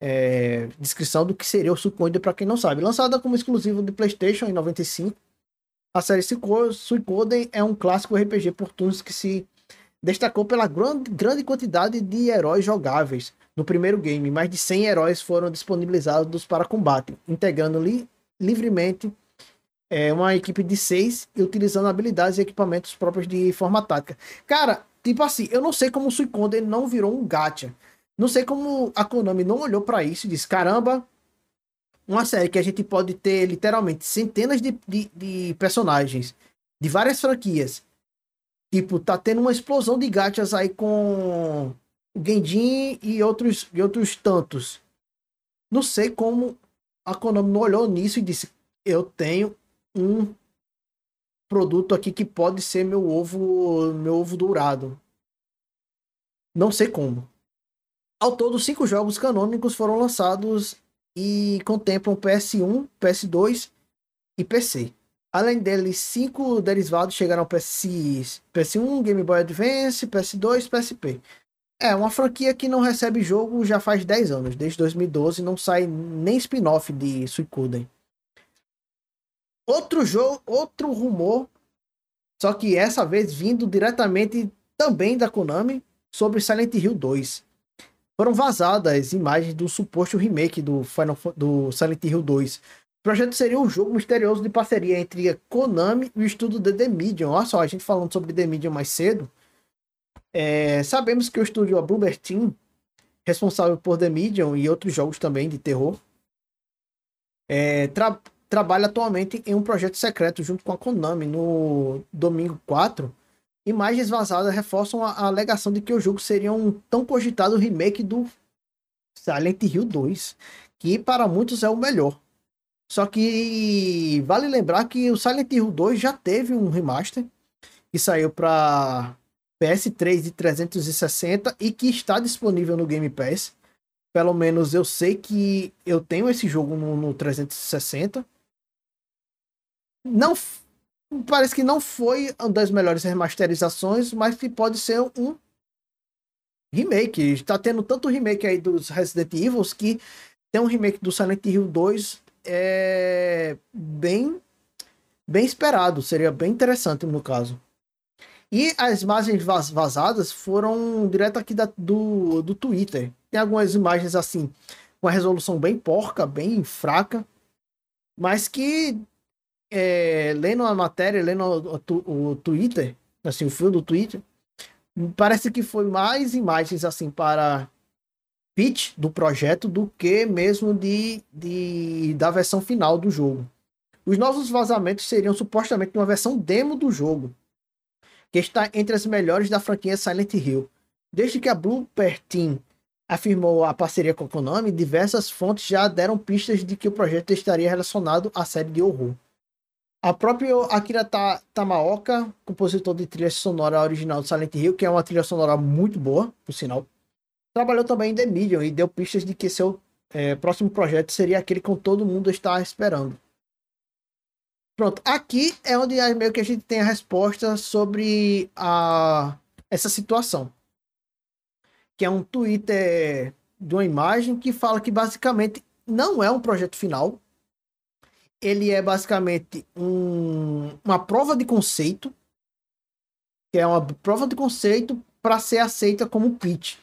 é, descrição do que seria o Suikoden para quem não sabe. Lançada como exclusivo de PlayStation em 95, a série Suikoden é um clássico RPG por turnos que se destacou pela grande, grande quantidade de heróis jogáveis. No primeiro game, mais de 100 heróis foram disponibilizados para combate, integrando li, livremente é, uma equipe de seis e utilizando habilidades e equipamentos próprios de forma tática. Cara, tipo assim, eu não sei como o Suiconde não virou um gacha. Não sei como a Konami não olhou para isso e disse: caramba, uma série que a gente pode ter literalmente centenas de, de, de personagens de várias franquias Tipo, tá tendo uma explosão de gachas aí com o Gendin e outros, e outros tantos. Não sei como a Konami não olhou nisso e disse: Eu tenho um produto aqui que pode ser meu ovo, meu ovo dourado. Não sei como. Ao todo, cinco jogos canônicos foram lançados e contemplam PS1, PS2 e PC. Além deles, cinco derivados chegaram ao PS, PS1, Game Boy Advance, PS2 PSP. É, uma franquia que não recebe jogo já faz 10 anos. Desde 2012 não sai nem spin-off de Suikoden. Outro jogo, outro rumor, só que essa vez vindo diretamente também da Konami, sobre Silent Hill 2. Foram vazadas imagens do suposto remake do, Final, do Silent Hill 2. O projeto seria um jogo misterioso de parceria entre a Konami e o estúdio de The Medium. Olha só, a gente falando sobre The Medium mais cedo. É, sabemos que o estúdio a Team, responsável por The Medium e outros jogos também de terror, é, tra trabalha atualmente em um projeto secreto junto com a Konami. No domingo 4, imagens vazadas reforçam a, a alegação de que o jogo seria um tão cogitado remake do Silent Hill 2, que para muitos é o melhor. Só que vale lembrar que o Silent Hill 2 já teve um remaster que saiu para PS3 de 360 e que está disponível no Game Pass. Pelo menos eu sei que eu tenho esse jogo no, no 360. Não parece que não foi uma das melhores remasterizações, mas que pode ser um remake. Está tendo tanto remake aí dos Resident Evil que tem um remake do Silent Hill 2 é bem bem esperado, seria bem interessante no caso. E as imagens vazadas foram direto aqui da, do, do Twitter. Tem algumas imagens assim, com a resolução bem porca, bem fraca, mas que é, lendo a matéria, lendo o, o, Twitter, assim, o fio do Twitter, parece que foi mais imagens assim para pitch do projeto do que mesmo de, de da versão final do jogo. Os novos vazamentos seriam supostamente uma versão demo do jogo, que está entre as melhores da franquia Silent Hill. Desde que a Blooper Team afirmou a parceria com a Konami, diversas fontes já deram pistas de que o projeto estaria relacionado à série de horror. A própria Akira Tamaoka, compositor de trilha sonora original do Silent Hill, que é uma trilha sonora muito boa, por sinal, trabalhou também em The Medium e deu pistas de que seu é, próximo projeto seria aquele que todo mundo está esperando. Pronto, aqui é onde é meio que a gente tem a resposta sobre a, essa situação. Que é um Twitter de uma imagem que fala que basicamente não é um projeto final. Ele é basicamente um, uma prova de conceito. Que é uma prova de conceito para ser aceita como pitch.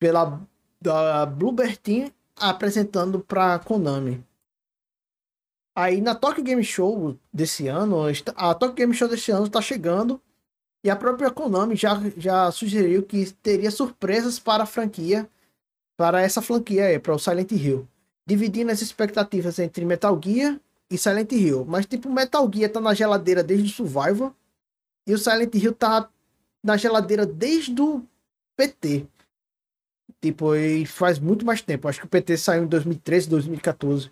Pela da Bluebird Team apresentando para Konami. Aí na Tokyo Game Show desse ano, a Tokyo Game Show desse ano está chegando e a própria Konami já, já sugeriu que teria surpresas para a franquia, para essa franquia aí, para o Silent Hill, dividindo as expectativas entre Metal Gear e Silent Hill. Mas tipo, Metal Gear tá na geladeira desde o Survival e o Silent Hill tá na geladeira desde o PT. Tipo, e faz muito mais tempo. Acho que o PT saiu em 2013, 2014.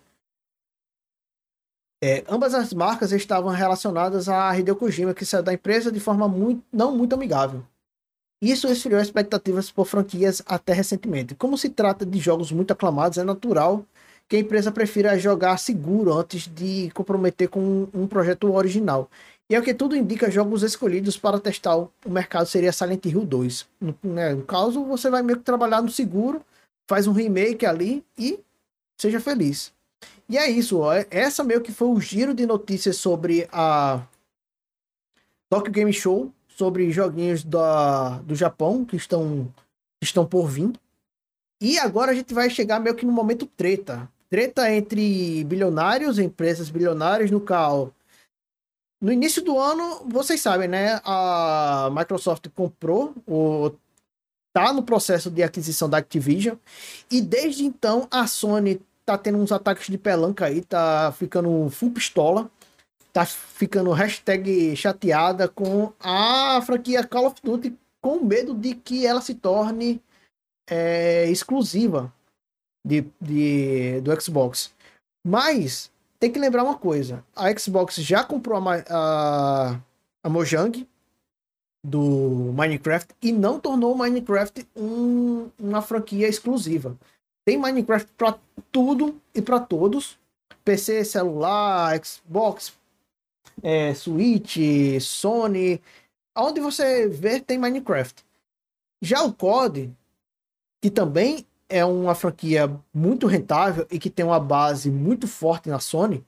É, ambas as marcas estavam relacionadas a Hideo Kojima, que saiu da empresa de forma muito, não muito amigável. Isso esfriou expectativas por franquias até recentemente. Como se trata de jogos muito aclamados, é natural que a empresa prefira jogar seguro antes de comprometer com um projeto original. E é o que tudo indica, jogos escolhidos para testar o mercado seria Silent Hill 2. No, né, no caso, você vai meio que trabalhar no seguro, faz um remake ali e seja feliz. E é isso, ó. essa meio que foi o giro de notícias sobre a Tokyo Game Show, sobre joguinhos da, do Japão que estão, estão por vir. E agora a gente vai chegar meio que no momento treta. Treta entre bilionários, empresas bilionárias, no qual no início do ano, vocês sabem, né? A Microsoft comprou, o, tá no processo de aquisição da Activision, e desde então a Sony tá tendo uns ataques de pelanca aí, tá ficando full pistola, tá ficando hashtag chateada com a franquia Call of Duty, com medo de que ela se torne é, exclusiva de, de, do Xbox. Mas tem que lembrar uma coisa: a Xbox já comprou a, a, a Mojang do Minecraft e não tornou o Minecraft um, uma franquia exclusiva. Tem Minecraft para tudo e para todos. PC, celular, Xbox, é, Switch, Sony, onde você vê tem Minecraft. Já o COD, que também é uma franquia muito rentável e que tem uma base muito forte na Sony,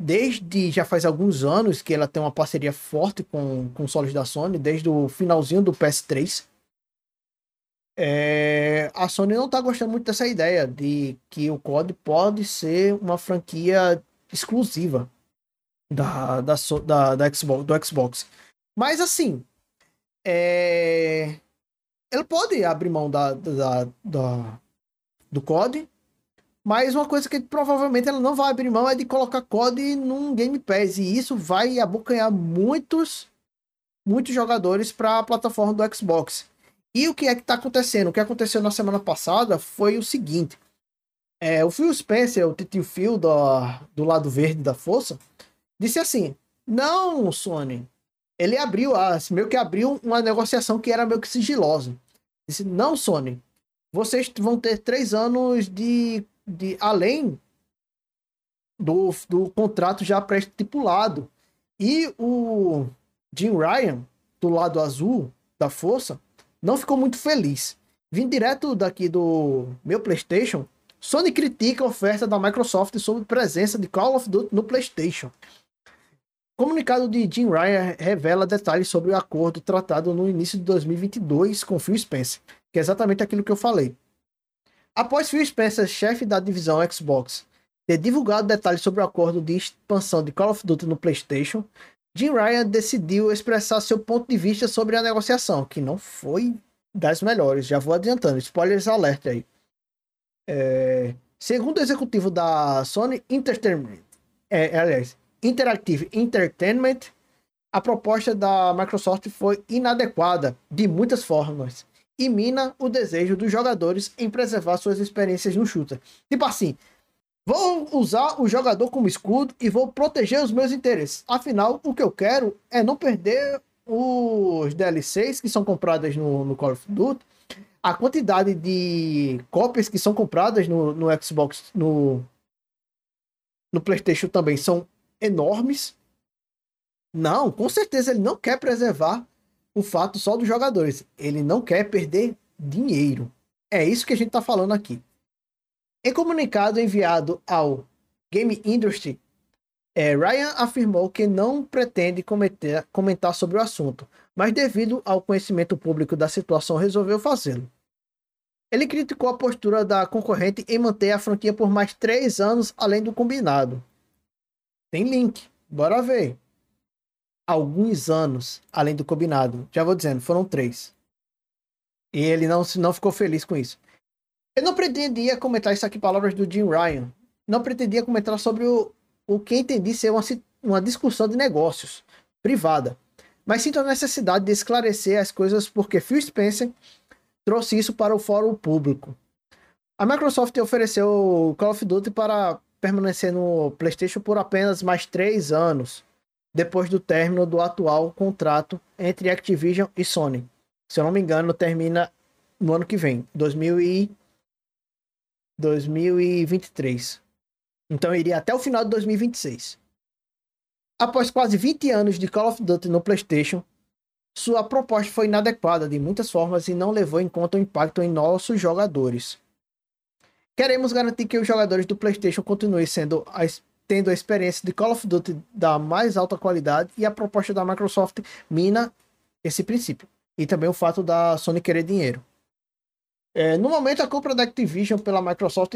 desde já faz alguns anos que ela tem uma parceria forte com consoles da Sony, desde o finalzinho do PS3. É, a Sony não está gostando muito dessa ideia de que o COD pode ser uma franquia exclusiva da, da, da, da Xbox, do Xbox. Mas assim, é, ele pode abrir mão da, da, da, do COD, mas uma coisa que provavelmente ela não vai abrir mão é de colocar COD num Game Pass, e isso vai abocanhar muitos, muitos jogadores para a plataforma do Xbox. E o que é que está acontecendo? O que aconteceu na semana passada foi o seguinte: é, o Phil Spencer, o tio Phil do, do lado verde da força, disse assim: Não, Sony. Ele abriu, meio que abriu uma negociação que era meio que sigilosa. Disse: Não, Sony. Vocês vão ter três anos de, de além do, do contrato já pré-estipulado. E o Jim Ryan, do lado azul da força, não ficou muito feliz. Vindo direto daqui do meu PlayStation, Sony critica a oferta da Microsoft sobre presença de Call of Duty no PlayStation. Comunicado de Jim Ryan revela detalhes sobre o acordo tratado no início de 2022 com Phil Spencer, que é exatamente aquilo que eu falei. Após Phil Spencer, chefe da divisão Xbox, ter divulgado detalhes sobre o acordo de expansão de Call of Duty no PlayStation, Jim Ryan decidiu expressar seu ponto de vista sobre a negociação, que não foi das melhores. Já vou adiantando, spoilers alert aí. É... Segundo o executivo da Sony Entertainment, é, aliás, Interactive Entertainment, a proposta da Microsoft foi inadequada de muitas formas e mina o desejo dos jogadores em preservar suas experiências no shooter. Tipo assim, Vou usar o jogador como escudo e vou proteger os meus interesses. Afinal, o que eu quero é não perder os DLCs que são compradas no, no Call of Duty, a quantidade de cópias que são compradas no, no Xbox, no, no PlayStation também são enormes. Não, com certeza ele não quer preservar o fato só dos jogadores. Ele não quer perder dinheiro. É isso que a gente está falando aqui. Em comunicado enviado ao Game Industry, é, Ryan afirmou que não pretende cometer, comentar sobre o assunto, mas devido ao conhecimento público da situação resolveu fazê-lo. Ele criticou a postura da concorrente em manter a franquia por mais três anos além do combinado. Tem link, bora ver. Alguns anos além do combinado. Já vou dizendo, foram três. E ele não, não ficou feliz com isso. Eu não pretendia comentar isso aqui, palavras do Jim Ryan. Não pretendia comentar sobre o, o que entendi ser uma, uma discussão de negócios privada. Mas sinto a necessidade de esclarecer as coisas porque Phil Spencer trouxe isso para o fórum público. A Microsoft ofereceu Call of Duty para permanecer no PlayStation por apenas mais três anos, depois do término do atual contrato entre Activision e Sony. Se eu não me engano, termina no ano que vem, 2000 e 2023. Então iria até o final de 2026. Após quase 20 anos de Call of Duty no PlayStation, sua proposta foi inadequada de muitas formas e não levou em conta o impacto em nossos jogadores. Queremos garantir que os jogadores do PlayStation continuem sendo a, tendo a experiência de Call of Duty da mais alta qualidade e a proposta da Microsoft mina esse princípio. E também o fato da Sony querer dinheiro. É, no momento, a compra da Activision pela Microsoft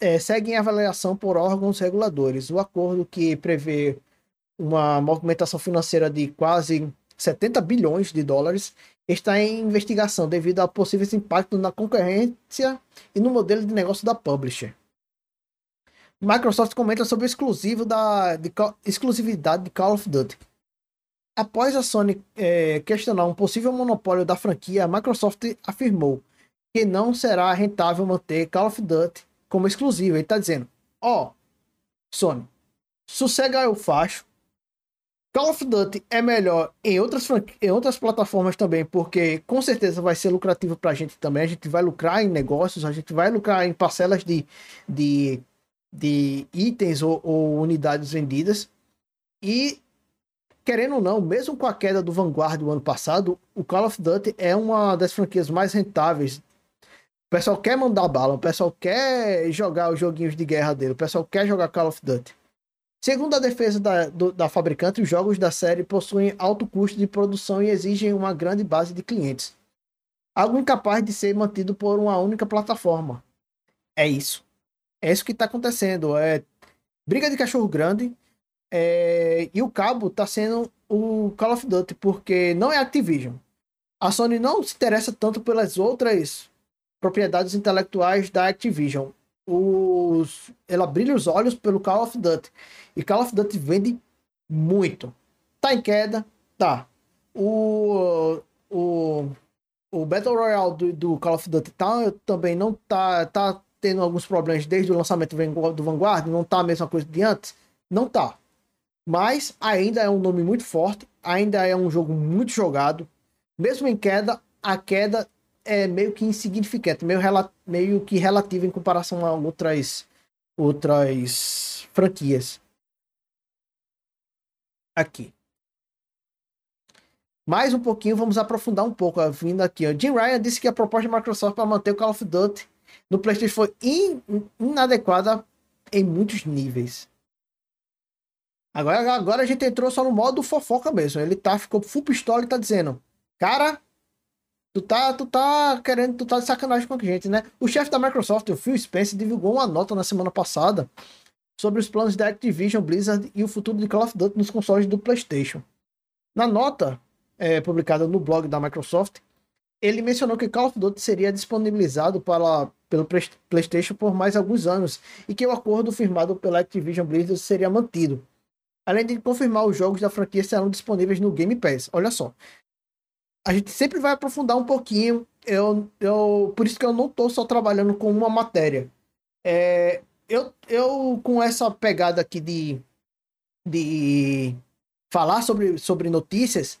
é, segue em avaliação por órgãos reguladores. O acordo que prevê uma movimentação financeira de quase 70 bilhões de dólares está em investigação devido a possíveis impactos na concorrência e no modelo de negócio da publisher. Microsoft comenta sobre o exclusivo da de, exclusividade de Call of Duty. Após a Sony é, questionar um possível monopólio da franquia, a Microsoft afirmou que não será rentável manter Call of Duty como exclusivo. Ele está dizendo: ó, oh, Sony, sossega o facho. Call of Duty é melhor em outras, em outras plataformas também, porque com certeza vai ser lucrativo para a gente também. A gente vai lucrar em negócios, a gente vai lucrar em parcelas de, de, de itens ou, ou unidades vendidas. E, querendo ou não, mesmo com a queda do Vanguard do ano passado, o Call of Duty é uma das franquias mais rentáveis. O pessoal quer mandar bala, o pessoal quer jogar os joguinhos de guerra dele, o pessoal quer jogar Call of Duty. Segundo a defesa da, do, da fabricante, os jogos da série possuem alto custo de produção e exigem uma grande base de clientes. Algo incapaz de ser mantido por uma única plataforma. É isso. É isso que está acontecendo. É briga de cachorro grande. É... E o cabo está sendo o Call of Duty, porque não é Activision. A Sony não se interessa tanto pelas outras propriedades intelectuais da Activision. Os... Ela brilha os olhos pelo Call of Duty. E Call of Duty vende muito. Tá em queda? Tá. O, o, o Battle Royale do, do Call of Duty tá, também não tá, tá tendo alguns problemas desde o lançamento do Vanguard, não tá a mesma coisa de antes? Não tá. Mas ainda é um nome muito forte, ainda é um jogo muito jogado. Mesmo em queda, a queda é meio que insignificante, meio, meio que relativa em comparação a outras, outras franquias aqui. Mais um pouquinho, vamos aprofundar um pouco, vindo aqui. Ó. Jim Ryan disse que a proposta da Microsoft para manter o Call of Duty no PlayStation foi in, inadequada em muitos níveis. Agora, agora a gente entrou só no modo fofoca mesmo. Ele tá, ficou full pistola e tá dizendo: Cara, tu tá, tu tá querendo, tu tá de sacanagem com a gente, né? O chefe da Microsoft, o Phil Spencer, divulgou uma nota na semana passada sobre os planos da Activision Blizzard e o futuro de Call of Duty nos consoles do PlayStation. Na nota é, publicada no blog da Microsoft, ele mencionou que Call of Duty seria disponibilizado para, pelo PlayStation por mais alguns anos e que o acordo firmado pela Activision Blizzard seria mantido. Além de confirmar os jogos da franquia serão disponíveis no Game Pass. Olha só. A gente sempre vai aprofundar um pouquinho. Eu, eu, por isso que eu não estou só trabalhando com uma matéria. É, eu, eu com essa pegada aqui de, de falar sobre, sobre notícias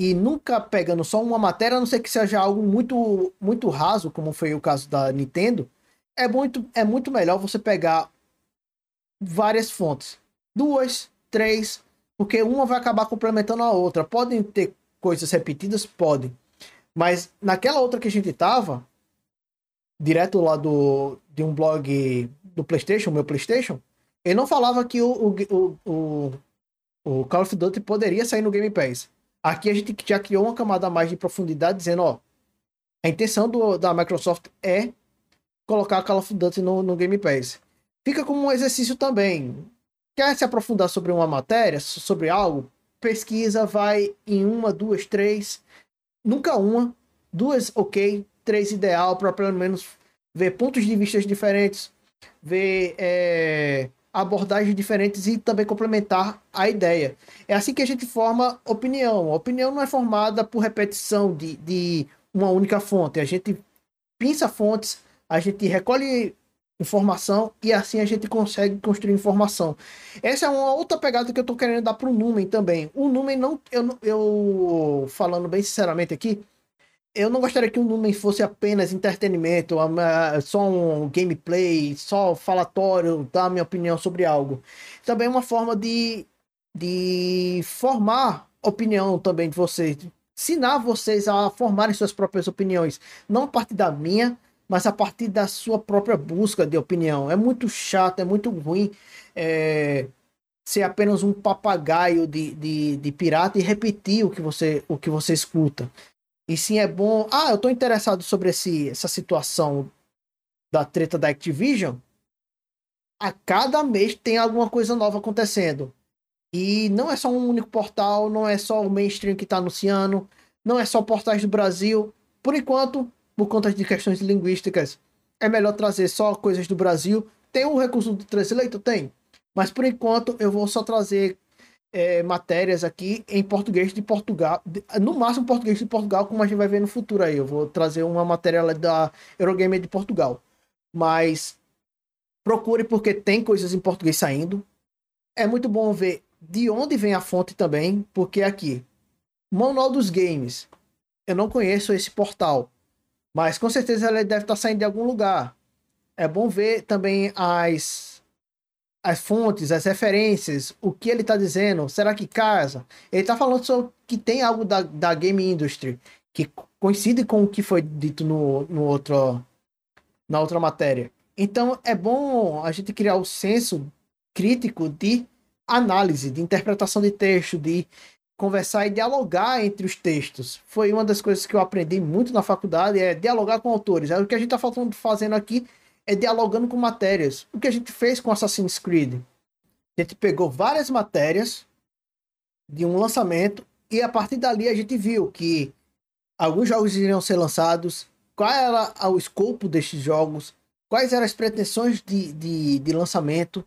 e nunca pegando só uma matéria, a não ser que seja algo muito, muito raso, como foi o caso da Nintendo, é muito, é muito melhor você pegar várias fontes. Duas, três, porque uma vai acabar complementando a outra. Podem ter coisas repetidas? Podem. Mas naquela outra que a gente tava, direto lá do, de um blog do PlayStation, meu PlayStation, ele não falava que o, o, o, o, Call of Duty poderia sair no Game Pass. Aqui a gente já criou uma camada mais de profundidade, dizendo: ó, a intenção do, da Microsoft é colocar Call of Duty no, no Game Pass. Fica como um exercício também. Quer se aprofundar sobre uma matéria, sobre algo? Pesquisa, vai em uma, duas, três. Nunca uma. Duas, ok. Três, ideal, para pelo menos ver pontos de vista diferentes, ver é, abordagens diferentes e também complementar a ideia. É assim que a gente forma opinião. A opinião não é formada por repetição de, de uma única fonte. A gente pinça fontes, a gente recolhe informação e assim a gente consegue construir informação. Essa é uma outra pegada que eu estou querendo dar para o Numen também. O Numen não, eu, eu falando bem sinceramente aqui, eu não gostaria que o Numen fosse apenas entretenimento, só um gameplay, só falatório, dar minha opinião sobre algo. Também é uma forma de, de formar opinião também de vocês, ensinar vocês a formarem suas próprias opiniões, não a partir da minha, mas a partir da sua própria busca de opinião. É muito chato, é muito ruim é, ser apenas um papagaio de, de, de pirata e repetir o que você, o que você escuta. E sim é bom. Ah, eu tô interessado sobre esse, essa situação da treta da Activision. A cada mês tem alguma coisa nova acontecendo. E não é só um único portal, não é só o mainstream que está anunciando, não é só portais do Brasil. Por enquanto, por conta de questões linguísticas, é melhor trazer só coisas do Brasil. Tem um recurso do Translator? Tem. Mas por enquanto eu vou só trazer é, matérias aqui em português de Portugal, no máximo português de Portugal, como a gente vai ver no futuro aí. Eu vou trazer uma matéria da Eurogamer de Portugal. Mas procure porque tem coisas em português saindo. É muito bom ver de onde vem a fonte também, porque aqui, Manual dos Games. Eu não conheço esse portal, mas com certeza ele deve estar saindo de algum lugar. É bom ver também as as fontes, as referências, o que ele está dizendo, será que casa? Ele está falando sobre que tem algo da, da game industry que coincide com o que foi dito no, no outro, na outra matéria. Então é bom a gente criar o senso crítico de análise, de interpretação de texto, de conversar e dialogar entre os textos. Foi uma das coisas que eu aprendi muito na faculdade, é dialogar com autores. É o que a gente está fazendo aqui é dialogando com matérias. O que a gente fez com Assassin's Creed? A gente pegou várias matérias de um lançamento e a partir dali a gente viu que alguns jogos iriam ser lançados, qual era o escopo destes jogos, quais eram as pretensões de, de, de lançamento.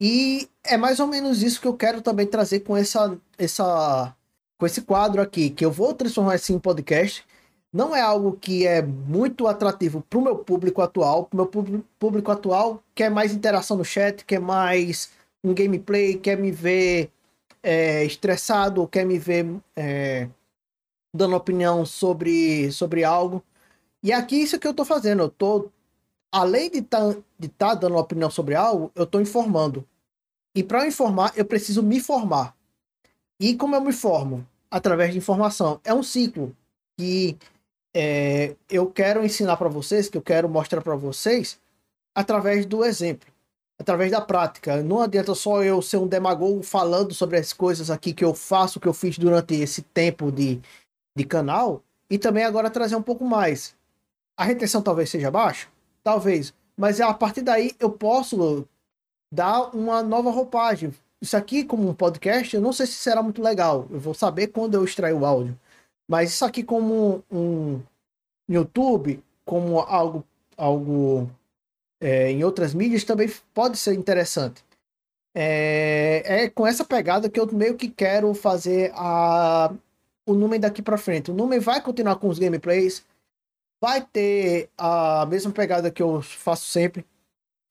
E é mais ou menos isso que eu quero também trazer com essa, essa com esse quadro aqui, que eu vou transformar assim em podcast. Não é algo que é muito atrativo para o meu público atual. O meu público atual quer mais interação no chat, quer mais um gameplay, quer me ver é, estressado, quer me ver é, dando opinião sobre, sobre algo. E aqui isso que eu estou fazendo. Eu tô, além de estar tá, de tá dando opinião sobre algo, eu estou informando. E para informar, eu preciso me formar. E como eu me formo? Através de informação. É um ciclo que é, eu quero ensinar para vocês, que eu quero mostrar para vocês, através do exemplo, através da prática. Não adianta só eu ser um demagogo falando sobre as coisas aqui que eu faço, que eu fiz durante esse tempo de, de canal, e também agora trazer um pouco mais. A retenção talvez seja baixa? Talvez. Mas a partir daí eu posso dar uma nova roupagem. Isso aqui, como um podcast, eu não sei se será muito legal. Eu vou saber quando eu extrair o áudio. Mas isso aqui, como um YouTube, como algo, algo é, em outras mídias, também pode ser interessante. É, é com essa pegada que eu meio que quero fazer a, o Numen daqui para frente. O Numen vai continuar com os gameplays, vai ter a mesma pegada que eu faço sempre.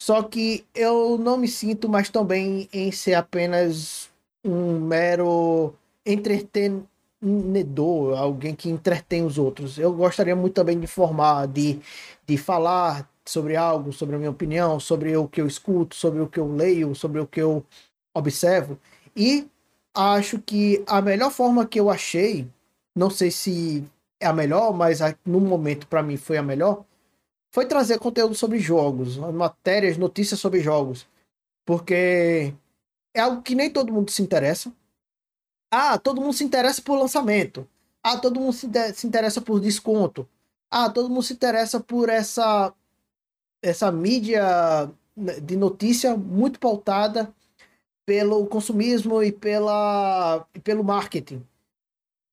Só que eu não me sinto mais tão bem em ser apenas um mero entretenedor, alguém que entretém os outros. Eu gostaria muito também de formar, de, de falar sobre algo, sobre a minha opinião, sobre o que eu escuto, sobre o que eu leio, sobre o que eu observo. E acho que a melhor forma que eu achei, não sei se é a melhor, mas no momento para mim foi a melhor, foi trazer conteúdo sobre jogos, matérias, notícias sobre jogos. Porque é algo que nem todo mundo se interessa. Ah, todo mundo se interessa por lançamento. Ah, todo mundo se, se interessa por desconto. Ah, todo mundo se interessa por essa essa mídia de notícia muito pautada pelo consumismo e, pela, e pelo marketing.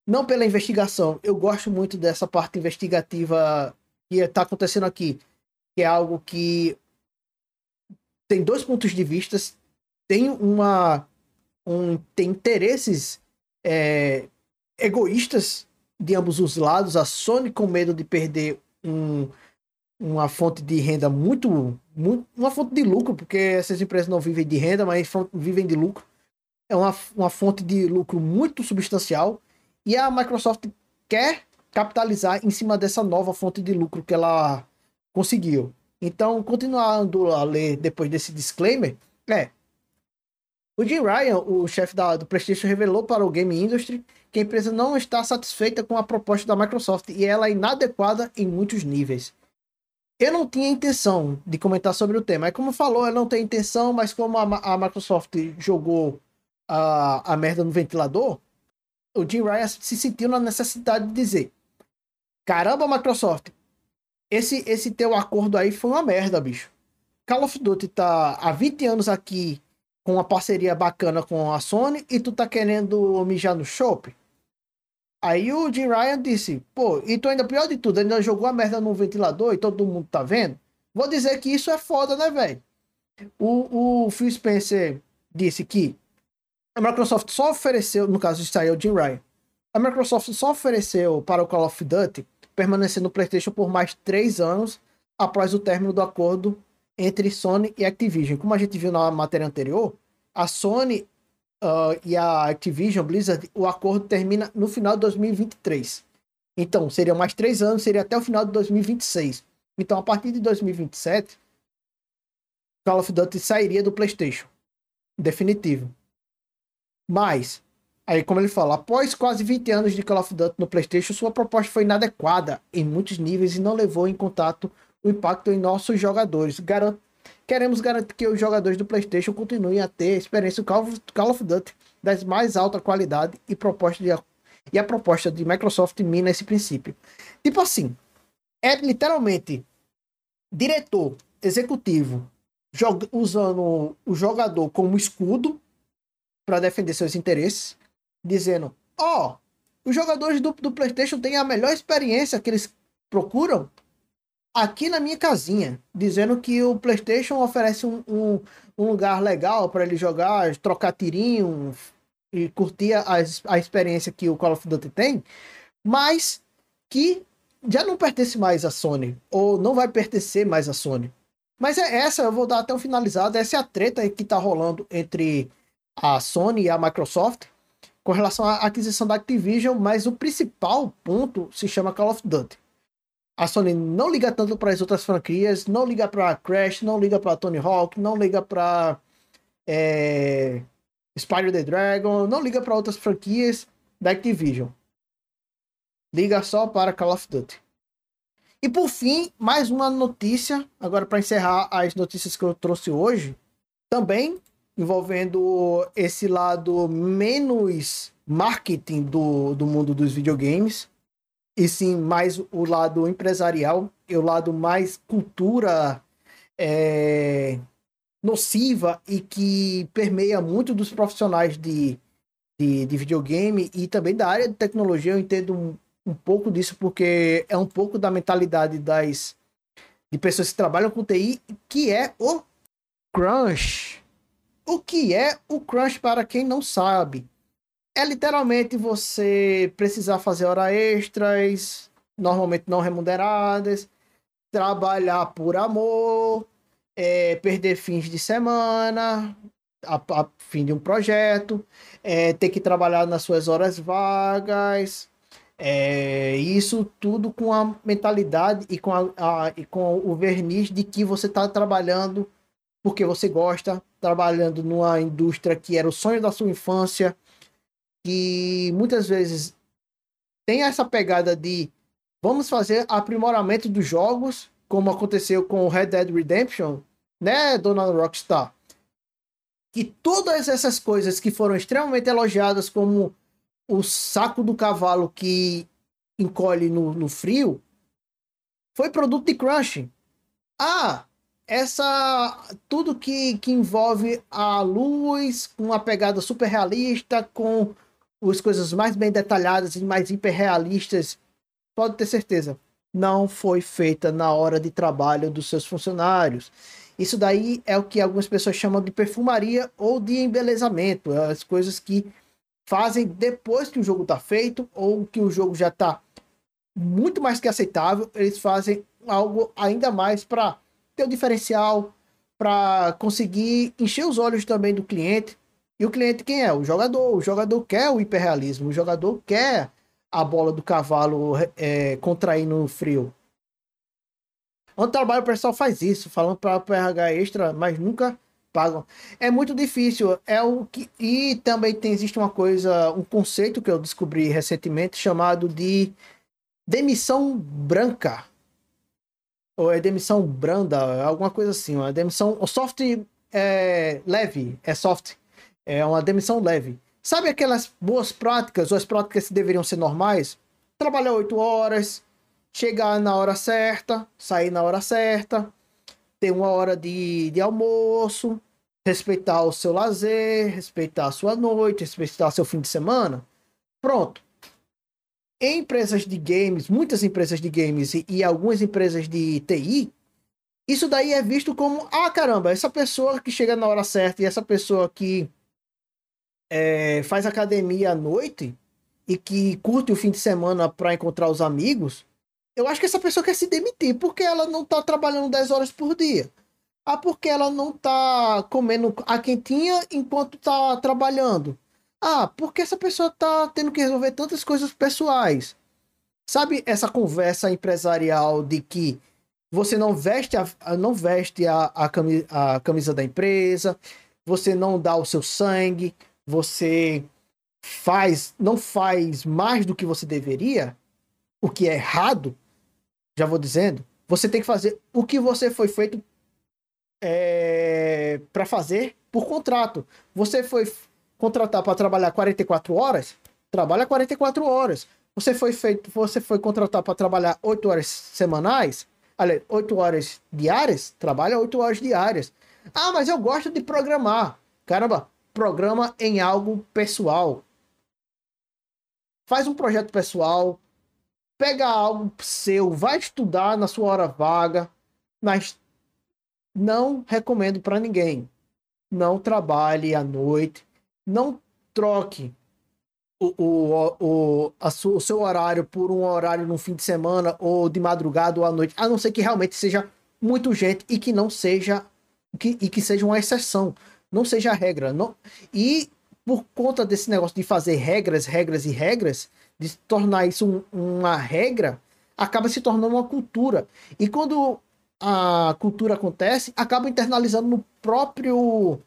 Não pela investigação. Eu gosto muito dessa parte investigativa que está acontecendo aqui, que é algo que tem dois pontos de vista, tem uma um, tem interesses é, egoístas de ambos os lados. A Sony com medo de perder um, uma fonte de renda muito, muito, uma fonte de lucro, porque essas empresas não vivem de renda, mas vivem de lucro. É uma, uma fonte de lucro muito substancial e a Microsoft quer capitalizar em cima dessa nova fonte de lucro que ela conseguiu. Então, continuando a ler depois desse disclaimer, é. O Jim Ryan, o chefe do PlayStation, revelou para o Game Industry que a empresa não está satisfeita com a proposta da Microsoft e ela é inadequada em muitos níveis. Eu não tinha intenção de comentar sobre o tema. É como falou, eu não tenho intenção, mas como a, a Microsoft jogou a, a merda no ventilador, o Jim Ryan se sentiu na necessidade de dizer: Caramba, Microsoft, esse, esse teu acordo aí foi uma merda, bicho. Call of Duty tá há 20 anos aqui com uma parceria bacana com a Sony e tu tá querendo mijar no shopping? Aí o Jim Ryan disse, pô, e tu ainda pior de tudo, ainda jogou a merda no ventilador e todo mundo tá vendo? Vou dizer que isso é foda, né, velho? O, o Phil Spencer disse que a Microsoft só ofereceu, no caso de saiu o Jim Ryan, a Microsoft só ofereceu para o Call of Duty permanecer no PlayStation por mais três anos após o término do acordo entre Sony e Activision. Como a gente viu na matéria anterior, a Sony uh, e a Activision Blizzard, o acordo termina no final de 2023. Então, seriam mais três anos, seria até o final de 2026. Então, a partir de 2027, Call of Duty sairia do PlayStation. Definitivo. Mas, aí como ele fala, após quase 20 anos de Call of Duty no PlayStation, sua proposta foi inadequada em muitos níveis e não levou em contato o impacto em nossos jogadores. Garanto, queremos garantir que os jogadores do PlayStation continuem a ter experiência Call of Duty das mais alta qualidade e proposta de e a proposta de Microsoft mina esse princípio. Tipo assim, é literalmente diretor executivo usando o jogador como escudo para defender seus interesses, dizendo: Ó, oh, os jogadores do, do PlayStation têm a melhor experiência que eles procuram aqui na minha casinha, dizendo que o PlayStation oferece um, um, um lugar legal para ele jogar, trocar tirinho e curtir a, a experiência que o Call of Duty tem, mas que já não pertence mais à Sony, ou não vai pertencer mais à Sony. Mas é essa, eu vou dar até um finalizado, essa é a treta que tá rolando entre a Sony e a Microsoft com relação à aquisição da Activision, mas o principal ponto se chama Call of Duty. A Sony não liga tanto para as outras franquias, não liga para Crash, não liga para Tony Hawk, não liga para é, Spider the Dragon, não liga para outras franquias da Activision. Liga só para Call of Duty. E por fim, mais uma notícia, agora para encerrar as notícias que eu trouxe hoje, também envolvendo esse lado menos marketing do, do mundo dos videogames, e sim mais o lado empresarial e o lado mais cultura é, nociva e que permeia muito dos profissionais de, de, de videogame e também da área de tecnologia. Eu entendo um pouco disso, porque é um pouco da mentalidade das de pessoas que trabalham com TI, que é o crunch. O que é o crunch para quem não sabe? É literalmente você precisar fazer horas extras, normalmente não remuneradas, trabalhar por amor, é, perder fins de semana, a, a fim de um projeto, é, ter que trabalhar nas suas horas vagas, é, isso tudo com a mentalidade e com, a, a, e com o verniz de que você está trabalhando porque você gosta, trabalhando numa indústria que era o sonho da sua infância, que muitas vezes tem essa pegada de vamos fazer aprimoramento dos jogos, como aconteceu com o Red Dead Redemption, né, dona Rockstar? Que todas essas coisas que foram extremamente elogiadas como o saco do cavalo que encolhe no, no frio foi produto de crunch. Ah, essa tudo que, que envolve a luz, com uma pegada super realista, com as coisas mais bem detalhadas e mais hiperrealistas, pode ter certeza, não foi feita na hora de trabalho dos seus funcionários. Isso daí é o que algumas pessoas chamam de perfumaria ou de embelezamento, as coisas que fazem depois que o jogo está feito ou que o jogo já está muito mais que aceitável, eles fazem algo ainda mais para ter o diferencial, para conseguir encher os olhos também do cliente. E o cliente quem é? O jogador. O jogador quer o hiperrealismo, o jogador quer a bola do cavalo é, contrair no frio. Onde trabalho o pessoal faz isso, falando para o PRH extra, mas nunca pagam. É muito difícil. É o que e também tem existe uma coisa, um conceito que eu descobri recentemente chamado de demissão branca. Ou é demissão branda, alguma coisa assim, uma demissão, o soft é leve, é soft, é uma demissão leve. Sabe aquelas boas práticas, ou as práticas que deveriam ser normais? Trabalhar oito horas, chegar na hora certa, sair na hora certa, ter uma hora de, de almoço, respeitar o seu lazer, respeitar a sua noite, respeitar seu fim de semana. Pronto. Em empresas de games, muitas empresas de games e, e algumas empresas de TI, isso daí é visto como: ah, caramba, essa pessoa que chega na hora certa e essa pessoa que é, faz academia à noite e que curte o fim de semana para encontrar os amigos, eu acho que essa pessoa quer se demitir porque ela não está trabalhando 10 horas por dia. Ah, porque ela não está comendo a quentinha enquanto está trabalhando. Ah, porque essa pessoa está tendo que resolver tantas coisas pessoais. Sabe essa conversa empresarial de que você não veste a, não veste a, a, camisa, a camisa da empresa, você não dá o seu sangue, você faz, não faz mais do que você deveria, o que é errado, já vou dizendo, você tem que fazer o que você foi feito é, para fazer por contrato. Você foi contratar para trabalhar 44 horas, trabalha 44 horas. Você foi feito, você foi contratar para trabalhar 8 horas semanais, aliás, 8 horas diárias, trabalha 8 horas diárias. Ah, mas eu gosto de programar. Caramba, programa em algo pessoal. Faz um projeto pessoal, pega algo seu, vai estudar na sua hora vaga, mas não recomendo para ninguém. Não trabalhe à noite, não troque o, o, o, a, o seu horário por um horário no fim de semana ou de madrugada ou à noite, a não ser que realmente seja muito gente e que não seja que, e que seja uma exceção, não seja a regra. Não, e por conta desse negócio de fazer regras, regras e regras, de tornar isso um, uma regra, acaba se tornando uma cultura. E quando a cultura acontece, acaba internalizando no próprio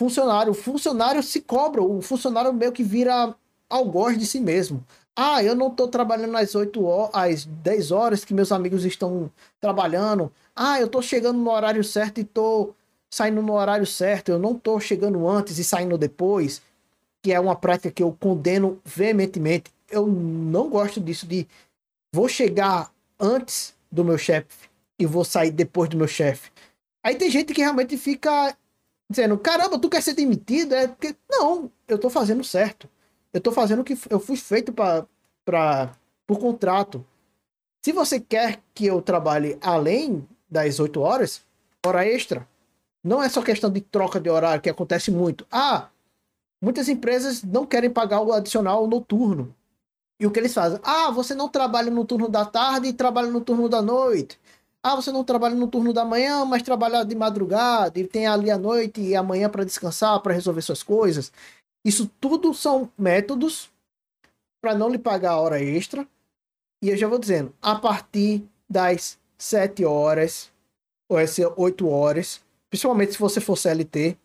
funcionário. O funcionário se cobra, o funcionário meio que vira algoz de si mesmo. Ah, eu não estou trabalhando às 8 horas, às 10 horas que meus amigos estão trabalhando. Ah, eu estou chegando no horário certo e estou saindo no horário certo. Eu não estou chegando antes e saindo depois, que é uma prática que eu condeno veementemente. Eu não gosto disso de vou chegar antes do meu chefe e vou sair depois do meu chefe. Aí tem gente que realmente fica dizendo: caramba, tu quer ser demitido? É porque, não, eu tô fazendo certo. Eu tô fazendo o que eu fui feito para por contrato. Se você quer que eu trabalhe além das 8 horas, hora extra. Não é só questão de troca de horário, que acontece muito. Ah, muitas empresas não querem pagar o adicional noturno. E o que eles fazem? Ah, você não trabalha no turno da tarde e trabalha no turno da noite. Ah, você não trabalha no turno da manhã, mas trabalha de madrugada e tem ali a noite e amanhã para descansar, para resolver suas coisas. Isso tudo são métodos para não lhe pagar a hora extra. E eu já vou dizendo, a partir das 7 horas ou esse 8 horas, principalmente se você for CLT,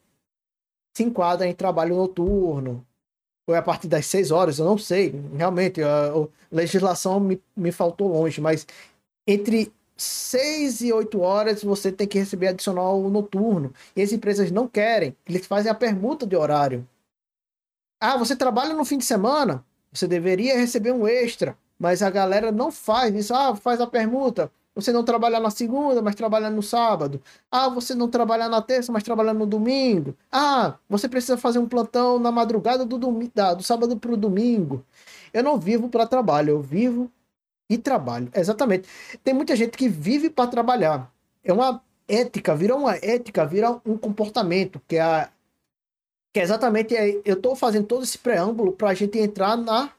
se enquadra em trabalho noturno. Ou é a partir das 6 horas, eu não sei. Realmente, a legislação me, me faltou longe, mas entre 6 e 8 horas você tem que receber adicional noturno. E as empresas não querem. Eles fazem a permuta de horário. Ah, você trabalha no fim de semana? Você deveria receber um extra. Mas a galera não faz isso. Ah, faz a permuta. Você não trabalha na segunda, mas trabalha no sábado. Ah, você não trabalha na terça, mas trabalha no domingo. Ah, você precisa fazer um plantão na madrugada do, do sábado para o domingo. Eu não vivo para trabalho, eu vivo e trabalho. Exatamente. Tem muita gente que vive para trabalhar. É uma ética, vira uma ética, vira um comportamento, que é, a, que é exatamente. É, eu estou fazendo todo esse preâmbulo para a gente entrar na,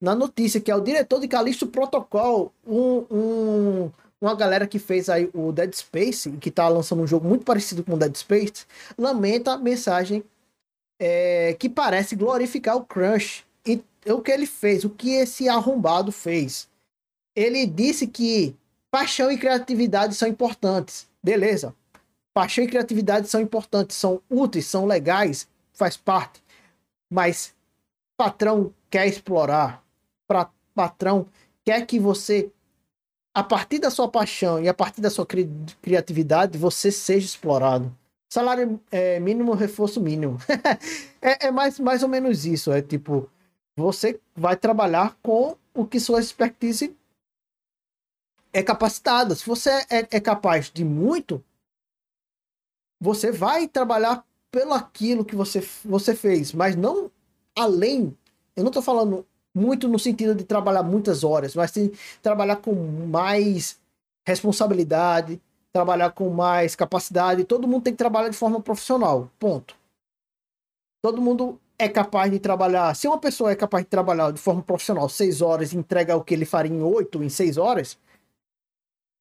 na notícia, que é o diretor de Calixto Protocol, um, um, uma galera que fez aí o Dead Space, que está lançando um jogo muito parecido com o Dead Space, lamenta a mensagem é, que parece glorificar o Crunch. E o que ele fez, o que esse arrombado fez ele disse que paixão e criatividade são importantes. Beleza. Paixão e criatividade são importantes, são úteis, são legais, faz parte. Mas patrão quer explorar, pra, patrão quer que você, a partir da sua paixão e a partir da sua cri criatividade, você seja explorado. Salário é, mínimo, reforço mínimo. é, é mais, mais ou menos isso. É tipo, você vai trabalhar com o que sua expertise é capacitada. Se você é, é capaz de muito, você vai trabalhar pelo aquilo que você, você fez, mas não além. Eu não estou falando muito no sentido de trabalhar muitas horas, mas sim trabalhar com mais responsabilidade, trabalhar com mais capacidade. Todo mundo tem que trabalhar de forma profissional. Ponto. Todo mundo é capaz de trabalhar. Se uma pessoa é capaz de trabalhar de forma profissional seis horas e entrega o que ele faria em oito, em seis horas,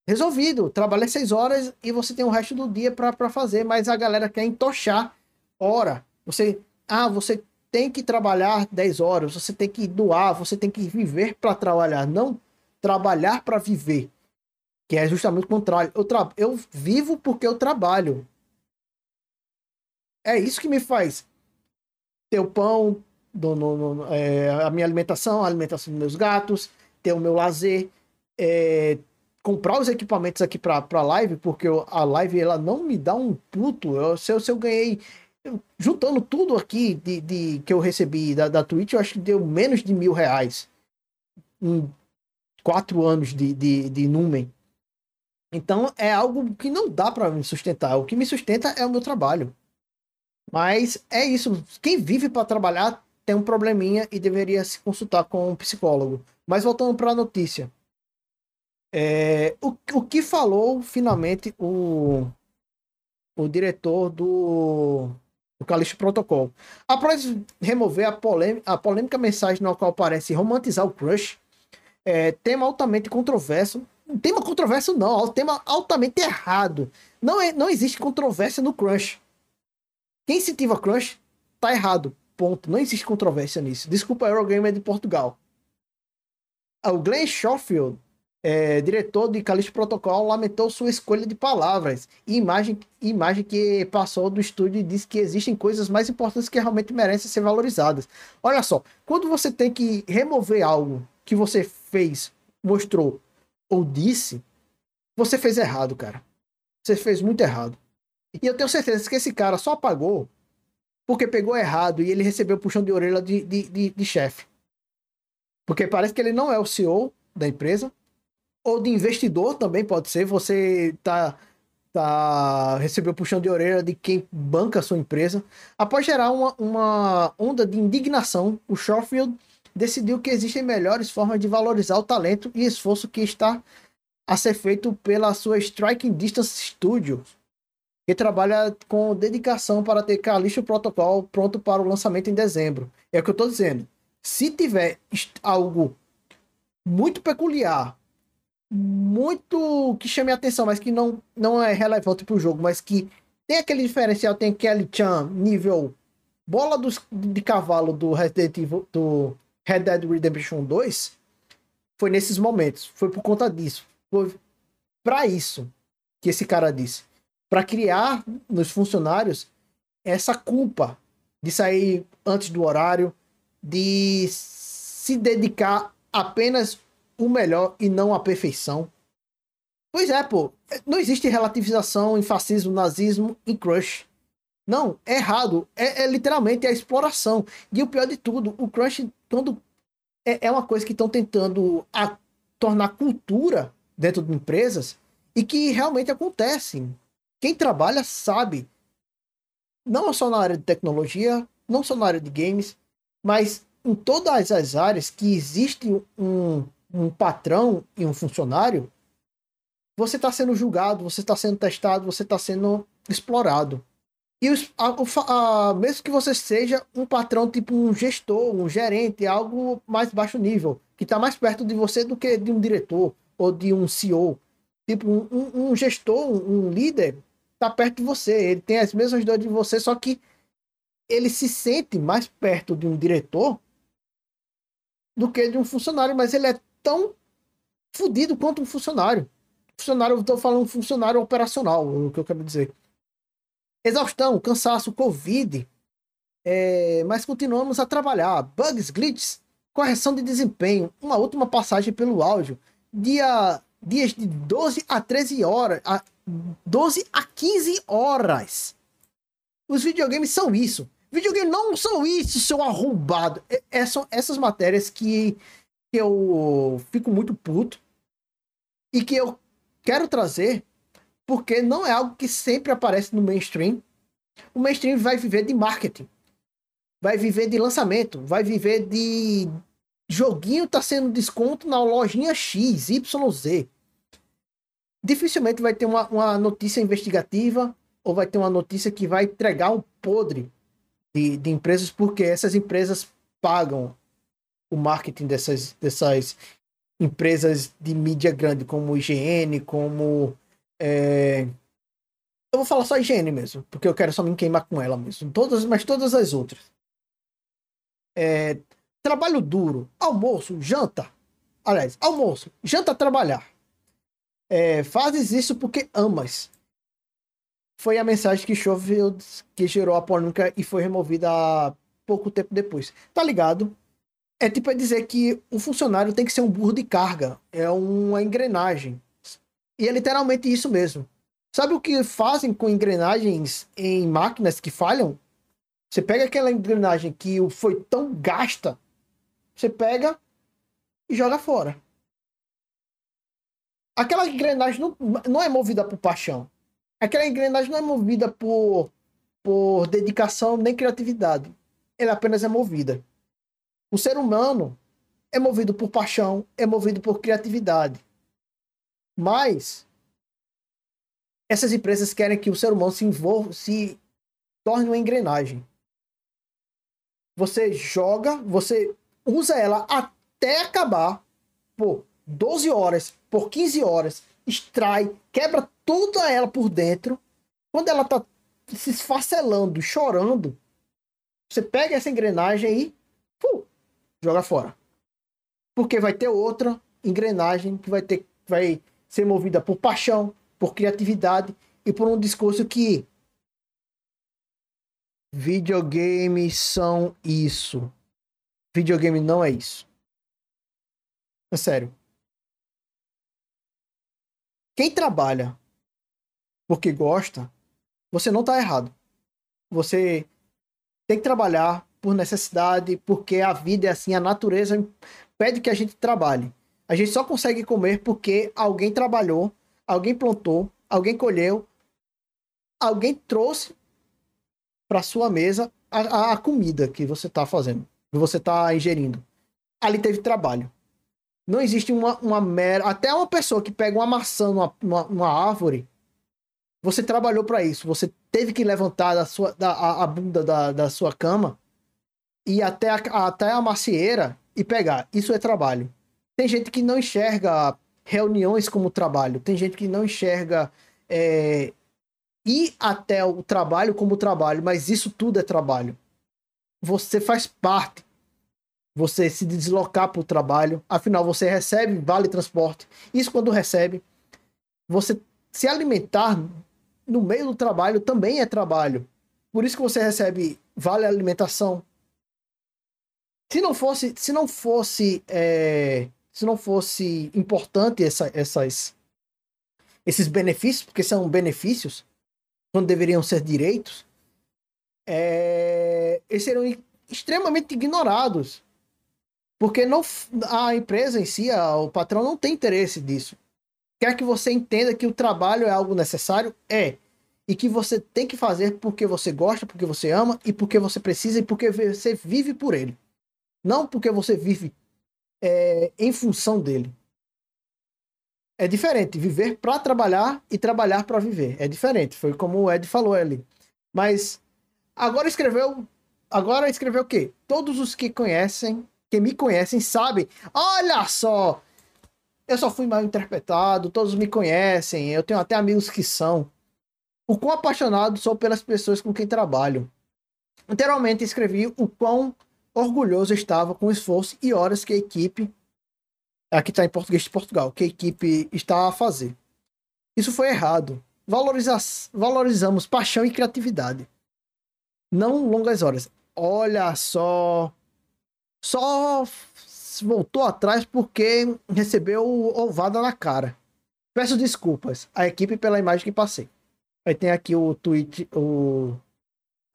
resolvido. Trabalha seis horas e você tem o resto do dia para fazer, mas a galera quer entochar hora. Você, ah, você tem que trabalhar 10 horas, você tem que doar, você tem que viver para trabalhar, não trabalhar para viver. Que é justamente o contrário. Eu, tra... eu vivo porque eu trabalho. É isso que me faz ter o pão, do, no, no, é, a minha alimentação, a alimentação dos meus gatos, ter o meu lazer, é, comprar os equipamentos aqui para a live, porque eu, a live ela não me dá um puto. Eu, se, eu, se eu ganhei, juntando tudo aqui de, de que eu recebi da, da Twitch, eu acho que deu menos de mil reais em quatro anos de, de, de Numen. Então é algo que não dá para me sustentar. O que me sustenta é o meu trabalho. Mas é isso. Quem vive para trabalhar tem um probleminha e deveria se consultar com um psicólogo. Mas voltando para a notícia. É, o, o que falou finalmente o, o diretor do, do Calixto Protocol? Após remover a, polêmica, a polêmica mensagem na qual parece romantizar o crush, é, tema altamente controverso. Tema controverso não, tema altamente errado. Não, é, não existe controvérsia no crush. Quem incentiva crush tá errado. Ponto. Não existe controvérsia nisso. Desculpa, Eurogamer de Portugal. O Glenn Schofield, é, diretor de Calixto Protocol, lamentou sua escolha de palavras e imagem, imagem que passou do estúdio e disse que existem coisas mais importantes que realmente merecem ser valorizadas. Olha só, quando você tem que remover algo que você fez, mostrou ou disse, você fez errado, cara. Você fez muito errado. E eu tenho certeza que esse cara só apagou porque pegou errado e ele recebeu puxão de orelha de, de, de, de chefe. Porque parece que ele não é o CEO da empresa, ou de investidor também pode ser. Você tá, tá recebeu puxão de orelha de quem banca a sua empresa. Após gerar uma, uma onda de indignação, o Shawfield decidiu que existem melhores formas de valorizar o talento e esforço que está a ser feito pela sua Striking Distance Studios, que trabalha com dedicação para ter Calixto Protocol pronto para o lançamento em dezembro. É o que eu estou dizendo. Se tiver algo muito peculiar, muito que chame a atenção, mas que não, não é relevante para o jogo, mas que tem aquele diferencial, tem Kelly Chan nível bola dos, de cavalo do Resident Evil, do Red Dead Redemption 2, foi nesses momentos, foi por conta disso, foi para isso que esse cara disse. Para criar nos funcionários essa culpa de sair antes do horário, de se dedicar apenas o melhor e não a perfeição. Pois é, pô, não existe relativização em fascismo, nazismo, em crush. Não, é errado. É, é literalmente a exploração. E o pior de tudo, o crush, quando é, é uma coisa que estão tentando a, tornar cultura dentro de empresas e que realmente acontece. Quem trabalha sabe, não só na área de tecnologia, não só na área de games, mas em todas as áreas que existe um, um patrão e um funcionário, você está sendo julgado, você está sendo testado, você está sendo explorado. E os, a, a, mesmo que você seja um patrão, tipo um gestor, um gerente, algo mais baixo nível, que está mais perto de você do que de um diretor ou de um CEO. Tipo, um, um, gestor, um, líder, tá perto de você, ele tem as mesmas dores de você, só que ele se sente mais perto de um diretor do que de um funcionário, mas ele é tão fodido quanto um funcionário. Funcionário, eu tô falando funcionário operacional, o que eu quero dizer. Exaustão, cansaço, Covid, é, mas continuamos a trabalhar. Bugs, glitches, correção de desempenho, uma última passagem pelo áudio. Dia, dias de 12 a 13 horas, a 12 a 15 horas. Os videogames são isso. Videogames não são isso, seu arrombado. É, são essas matérias que, que eu fico muito puto e que eu quero trazer porque não é algo que sempre aparece no mainstream. O mainstream vai viver de marketing, vai viver de lançamento, vai viver de joguinho tá sendo desconto na lojinha X, Y, Z dificilmente vai ter uma, uma notícia investigativa ou vai ter uma notícia que vai entregar um podre de, de empresas, porque essas empresas pagam o marketing dessas, dessas empresas de mídia grande, como IGN, como. É... Eu vou falar só IGN mesmo, porque eu quero só me queimar com ela mesmo. Todas, mas todas as outras. É... Trabalho duro, almoço, janta. Aliás, almoço, janta, trabalhar É, fazes isso porque amas. Foi a mensagem que Schofield que gerou a polêmica e foi removida pouco tempo depois. Tá ligado? É tipo é dizer que o funcionário tem que ser um burro de carga, é uma engrenagem. E é literalmente isso mesmo. Sabe o que fazem com engrenagens em máquinas que falham? Você pega aquela engrenagem que foi tão gasta, você pega e joga fora. Aquela engrenagem não, não é movida por paixão. Aquela engrenagem não é movida por, por dedicação nem criatividade. Ela apenas é movida. O ser humano é movido por paixão, é movido por criatividade. Mas essas empresas querem que o ser humano se envolva, se torne uma engrenagem. Você joga, você usa ela até acabar por 12 horas, por 15 horas, extrai, quebra toda ela por dentro. Quando ela tá se esfacelando, chorando, você pega essa engrenagem e joga fora. Porque vai ter outra engrenagem que vai ter vai ser movida por paixão, por criatividade e por um discurso que videogames são isso. Videogame não é isso. É sério. Quem trabalha porque gosta, você não está errado. Você tem que trabalhar por necessidade, porque a vida é assim, a natureza pede que a gente trabalhe. A gente só consegue comer porque alguém trabalhou alguém plantou, alguém colheu, alguém trouxe para sua mesa a, a, comida que você está fazendo, que você está ingerindo. Ali teve trabalho. Não existe uma, uma mera. Até uma pessoa que pega uma maçã numa, numa, numa árvore, você trabalhou para isso. Você teve que levantar da sua, da, a, a bunda da, da sua cama e até a, até a macieira e pegar. Isso é trabalho. Tem gente que não enxerga reuniões como trabalho. Tem gente que não enxerga é, ir até o trabalho como trabalho, mas isso tudo é trabalho. Você faz parte. Você se deslocar para o trabalho, afinal você recebe vale transporte. Isso quando recebe, você se alimentar no meio do trabalho também é trabalho. Por isso que você recebe vale alimentação. Se não fosse, se não fosse é, se não fosse importante essa, essas, esses benefícios, porque são benefícios, quando deveriam ser direitos, é, eles seriam extremamente ignorados. Porque não, a empresa em si, a, o patrão não tem interesse disso. Quer que você entenda que o trabalho é algo necessário? É. E que você tem que fazer porque você gosta, porque você ama, e porque você precisa, e porque você vive por ele. Não porque você vive é, em função dele. É diferente viver para trabalhar e trabalhar para viver. É diferente. Foi como o Ed falou ali. Mas agora escreveu. Agora escreveu o quê? Todos os que conhecem, que me conhecem, sabem. Olha só! Eu só fui mal interpretado, todos me conhecem, eu tenho até amigos que são. O quão apaixonado sou pelas pessoas com quem trabalho. Anteriormente escrevi o quão orgulhoso estava com o esforço e horas que a equipe, aqui está em português de Portugal, que a equipe está a fazer. Isso foi errado. Valoriza valorizamos paixão e criatividade. Não longas horas. Olha só. Só voltou atrás porque recebeu ovada na cara. Peço desculpas à equipe pela imagem que passei. Aí tem aqui o tweet, o,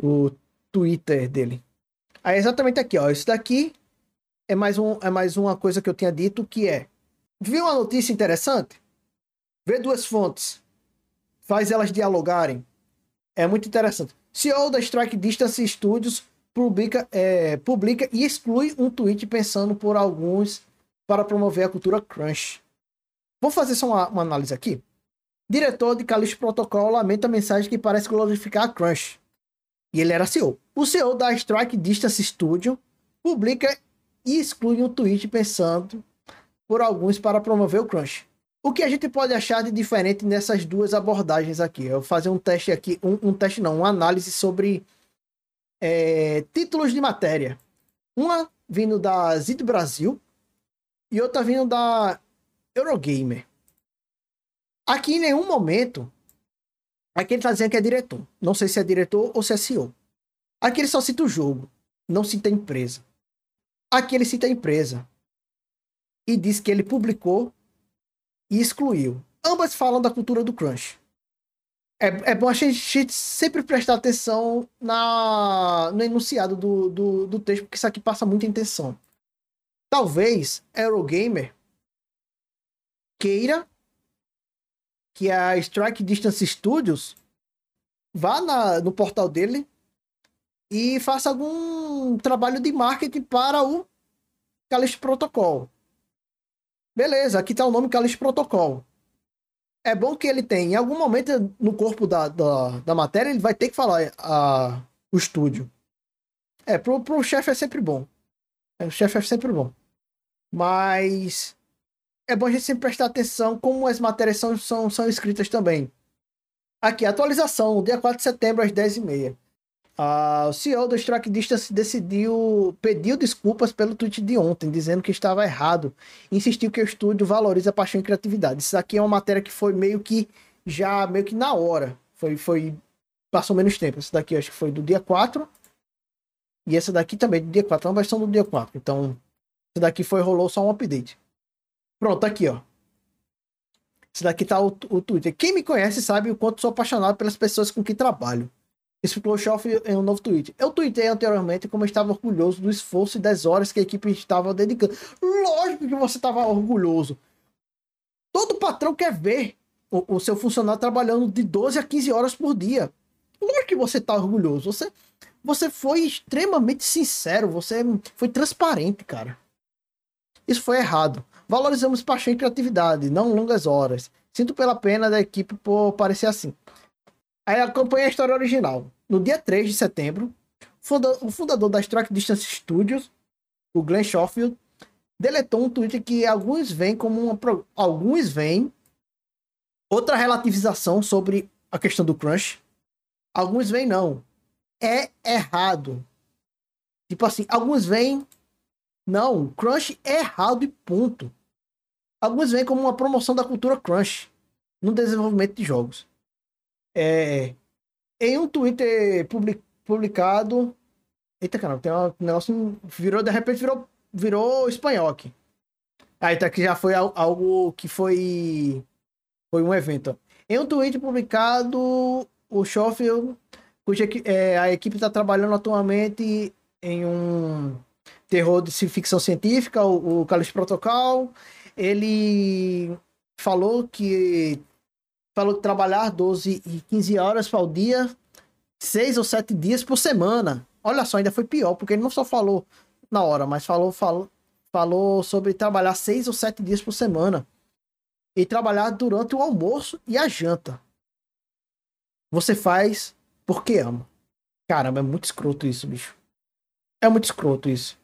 o Twitter dele. Aí exatamente aqui, ó. Isso daqui é mais, um, é mais uma coisa que eu tinha dito que é. Viu uma notícia interessante? Vê duas fontes. Faz elas dialogarem. É muito interessante. CEO da Strike Distance Studios publica, é, publica e exclui um tweet pensando por alguns para promover a cultura crunch. Vou fazer só uma, uma análise aqui. Diretor de Calixto Protocol lamenta a mensagem que parece glorificar a crunch. E ele era CEO. O CEO da Strike Distance Studio publica e exclui um tweet pensando por alguns para promover o crunch. O que a gente pode achar de diferente nessas duas abordagens aqui? Eu vou fazer um teste aqui, um, um teste não, uma análise sobre é, títulos de matéria. Uma vindo da Zid Brasil e outra vindo da Eurogamer. Aqui em nenhum momento. Aqui ele tá dizendo que é diretor. Não sei se é diretor ou se é CEO. Aqui ele só cita o jogo. Não cita a empresa. Aqui ele cita a empresa. E diz que ele publicou e excluiu. Ambas falam da cultura do crunch. É, é bom a gente sempre prestar atenção na, no enunciado do, do, do texto, porque isso aqui passa muita intenção. Talvez Eurogamer queira que a Strike Distance Studios vá na, no portal dele e faça algum trabalho de marketing para o Calixto Protocol. Beleza, aqui está o nome Calixto Protocol é bom que ele tem, em algum momento no corpo da, da, da matéria, ele vai ter que falar a, o estúdio. É, pro, pro chefe é sempre bom. É, o chefe é sempre bom. Mas é bom a gente sempre prestar atenção como as matérias são, são, são escritas também. Aqui, atualização, dia 4 de setembro, às 10h30. Uh, o CEO do Strike Distance decidiu, pediu desculpas pelo tweet de ontem, dizendo que estava errado. Insistiu que o estúdio valoriza paixão e criatividade. Isso aqui é uma matéria que foi meio que já meio que na hora. Foi, foi passou menos tempo. Esse daqui acho que foi do dia 4. E essa daqui também do dia 4, é uma versão do dia 4. Então, esse daqui foi rolou só um update. Pronto, aqui, ó. Esse daqui tá o, o Twitter. Quem me conhece sabe o quanto sou apaixonado pelas pessoas com quem trabalho. Explicou Schoff em um novo tweet. Eu tuitei anteriormente como eu estava orgulhoso do esforço e das horas que a equipe estava dedicando. Lógico que você estava orgulhoso. Todo patrão quer ver o, o, seu funcionário trabalhando de 12 a 15 horas por dia. Lógico que você está orgulhoso. Você, você foi extremamente sincero. Você foi transparente, cara. Isso foi errado. Valorizamos paixão e criatividade, não longas horas. Sinto pela pena da equipe por parecer assim. Aí acompanha a história original. No dia 3 de setembro, o fundador da Strike Distance Studios, o Glenn Schofield, deletou um tweet que alguns veem como uma. Alguns veem outra relativização sobre a questão do crunch. Alguns veem não. É errado. Tipo assim, alguns veem. Não, crunch é errado e ponto. Alguns veem como uma promoção da cultura crunch no desenvolvimento de jogos. É, em um Twitter publicado. Eita, caramba, tem um negócio. Virou, de repente virou, virou espanhol aqui. Aí tá que já foi algo que foi. Foi um evento. Em um tweet publicado, o Schofield, cuja é, a equipe está trabalhando atualmente em um terror de ficção científica, o, o Calixto Protocol. Ele falou que falou que trabalhar 12 e 15 horas ao dia, 6 ou 7 dias por semana. Olha só, ainda foi pior, porque ele não só falou na hora, mas falou, falou, falou sobre trabalhar 6 ou 7 dias por semana. E trabalhar durante o almoço e a janta. Você faz porque ama. Caramba, é muito escroto isso, bicho. É muito escroto isso.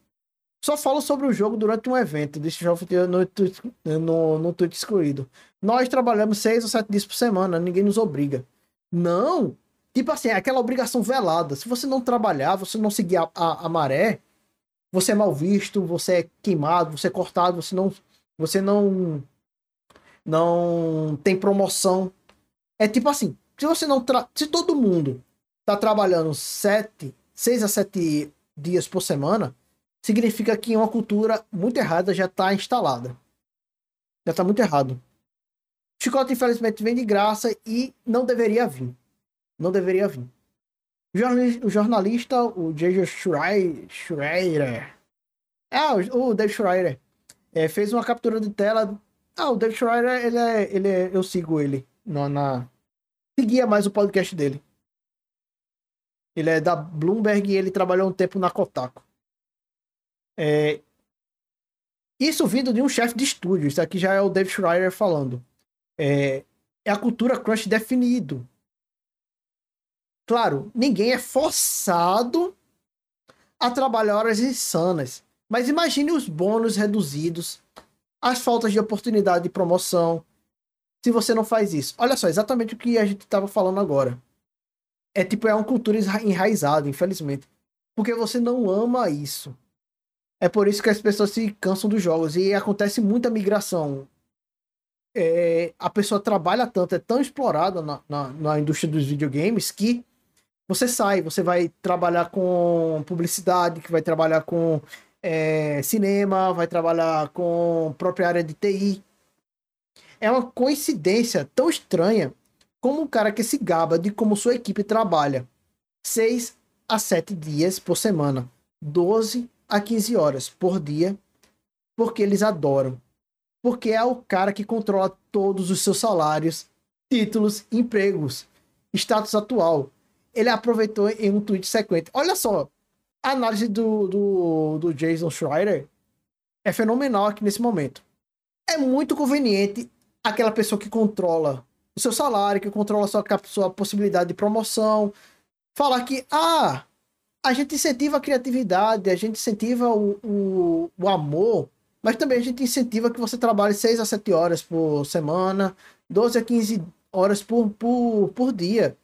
Só falo sobre o jogo durante um evento. Deixa eu no, no, no tweet excluído. Nós trabalhamos seis ou sete dias por semana, ninguém nos obriga. Não! Tipo assim, é aquela obrigação velada. Se você não trabalhar, você não seguir a, a, a maré, você é mal visto, você é queimado, você é cortado, você não. Você não. Não tem promoção. É tipo assim, se você não. Tra... Se todo mundo tá trabalhando sete, seis a sete dias por semana, significa que uma cultura muito errada já está instalada. Já está muito errado. Chicote, infelizmente, vem de graça e não deveria vir. Não deveria vir. O jornalista, o J.J. Schreier. Ah, o Dave Schreier. É, fez uma captura de tela. Ah, o Dave Schreier, ele é, ele é, eu sigo ele na, na... Seguia mais o podcast dele. Ele é da Bloomberg e ele trabalhou um tempo na Kotaku. É, isso vindo de um chefe de estúdio. Isso aqui já é o Dave Schreier falando. É, é a cultura crunch definido. Claro, ninguém é forçado a trabalhar horas insanas. Mas imagine os bônus reduzidos, as faltas de oportunidade de promoção, se você não faz isso. Olha só, exatamente o que a gente estava falando agora. É tipo, é uma cultura enraizada, infelizmente. Porque você não ama isso. É por isso que as pessoas se cansam dos jogos e acontece muita migração. é, a pessoa trabalha tanto, é tão explorada na, na, na indústria dos videogames que você sai, você vai trabalhar com publicidade, que vai trabalhar com é, cinema, vai trabalhar com própria área de TI. É uma coincidência tão estranha como um cara que se gaba de como sua equipe trabalha 6 a 7 dias por semana, 12 a 15 horas por dia, porque eles adoram. Porque é o cara que controla todos os seus salários, títulos, empregos, status atual. Ele aproveitou em um tweet sequente. Olha só, a análise do, do, do Jason Schreier é fenomenal aqui nesse momento. É muito conveniente aquela pessoa que controla o seu salário, que controla a sua, sua possibilidade de promoção, falar que, ah, a gente incentiva a criatividade, a gente incentiva o, o, o amor, mas também a gente incentiva que você trabalhe 6 a 7 horas por semana, 12 a 15 horas por, por, por dia.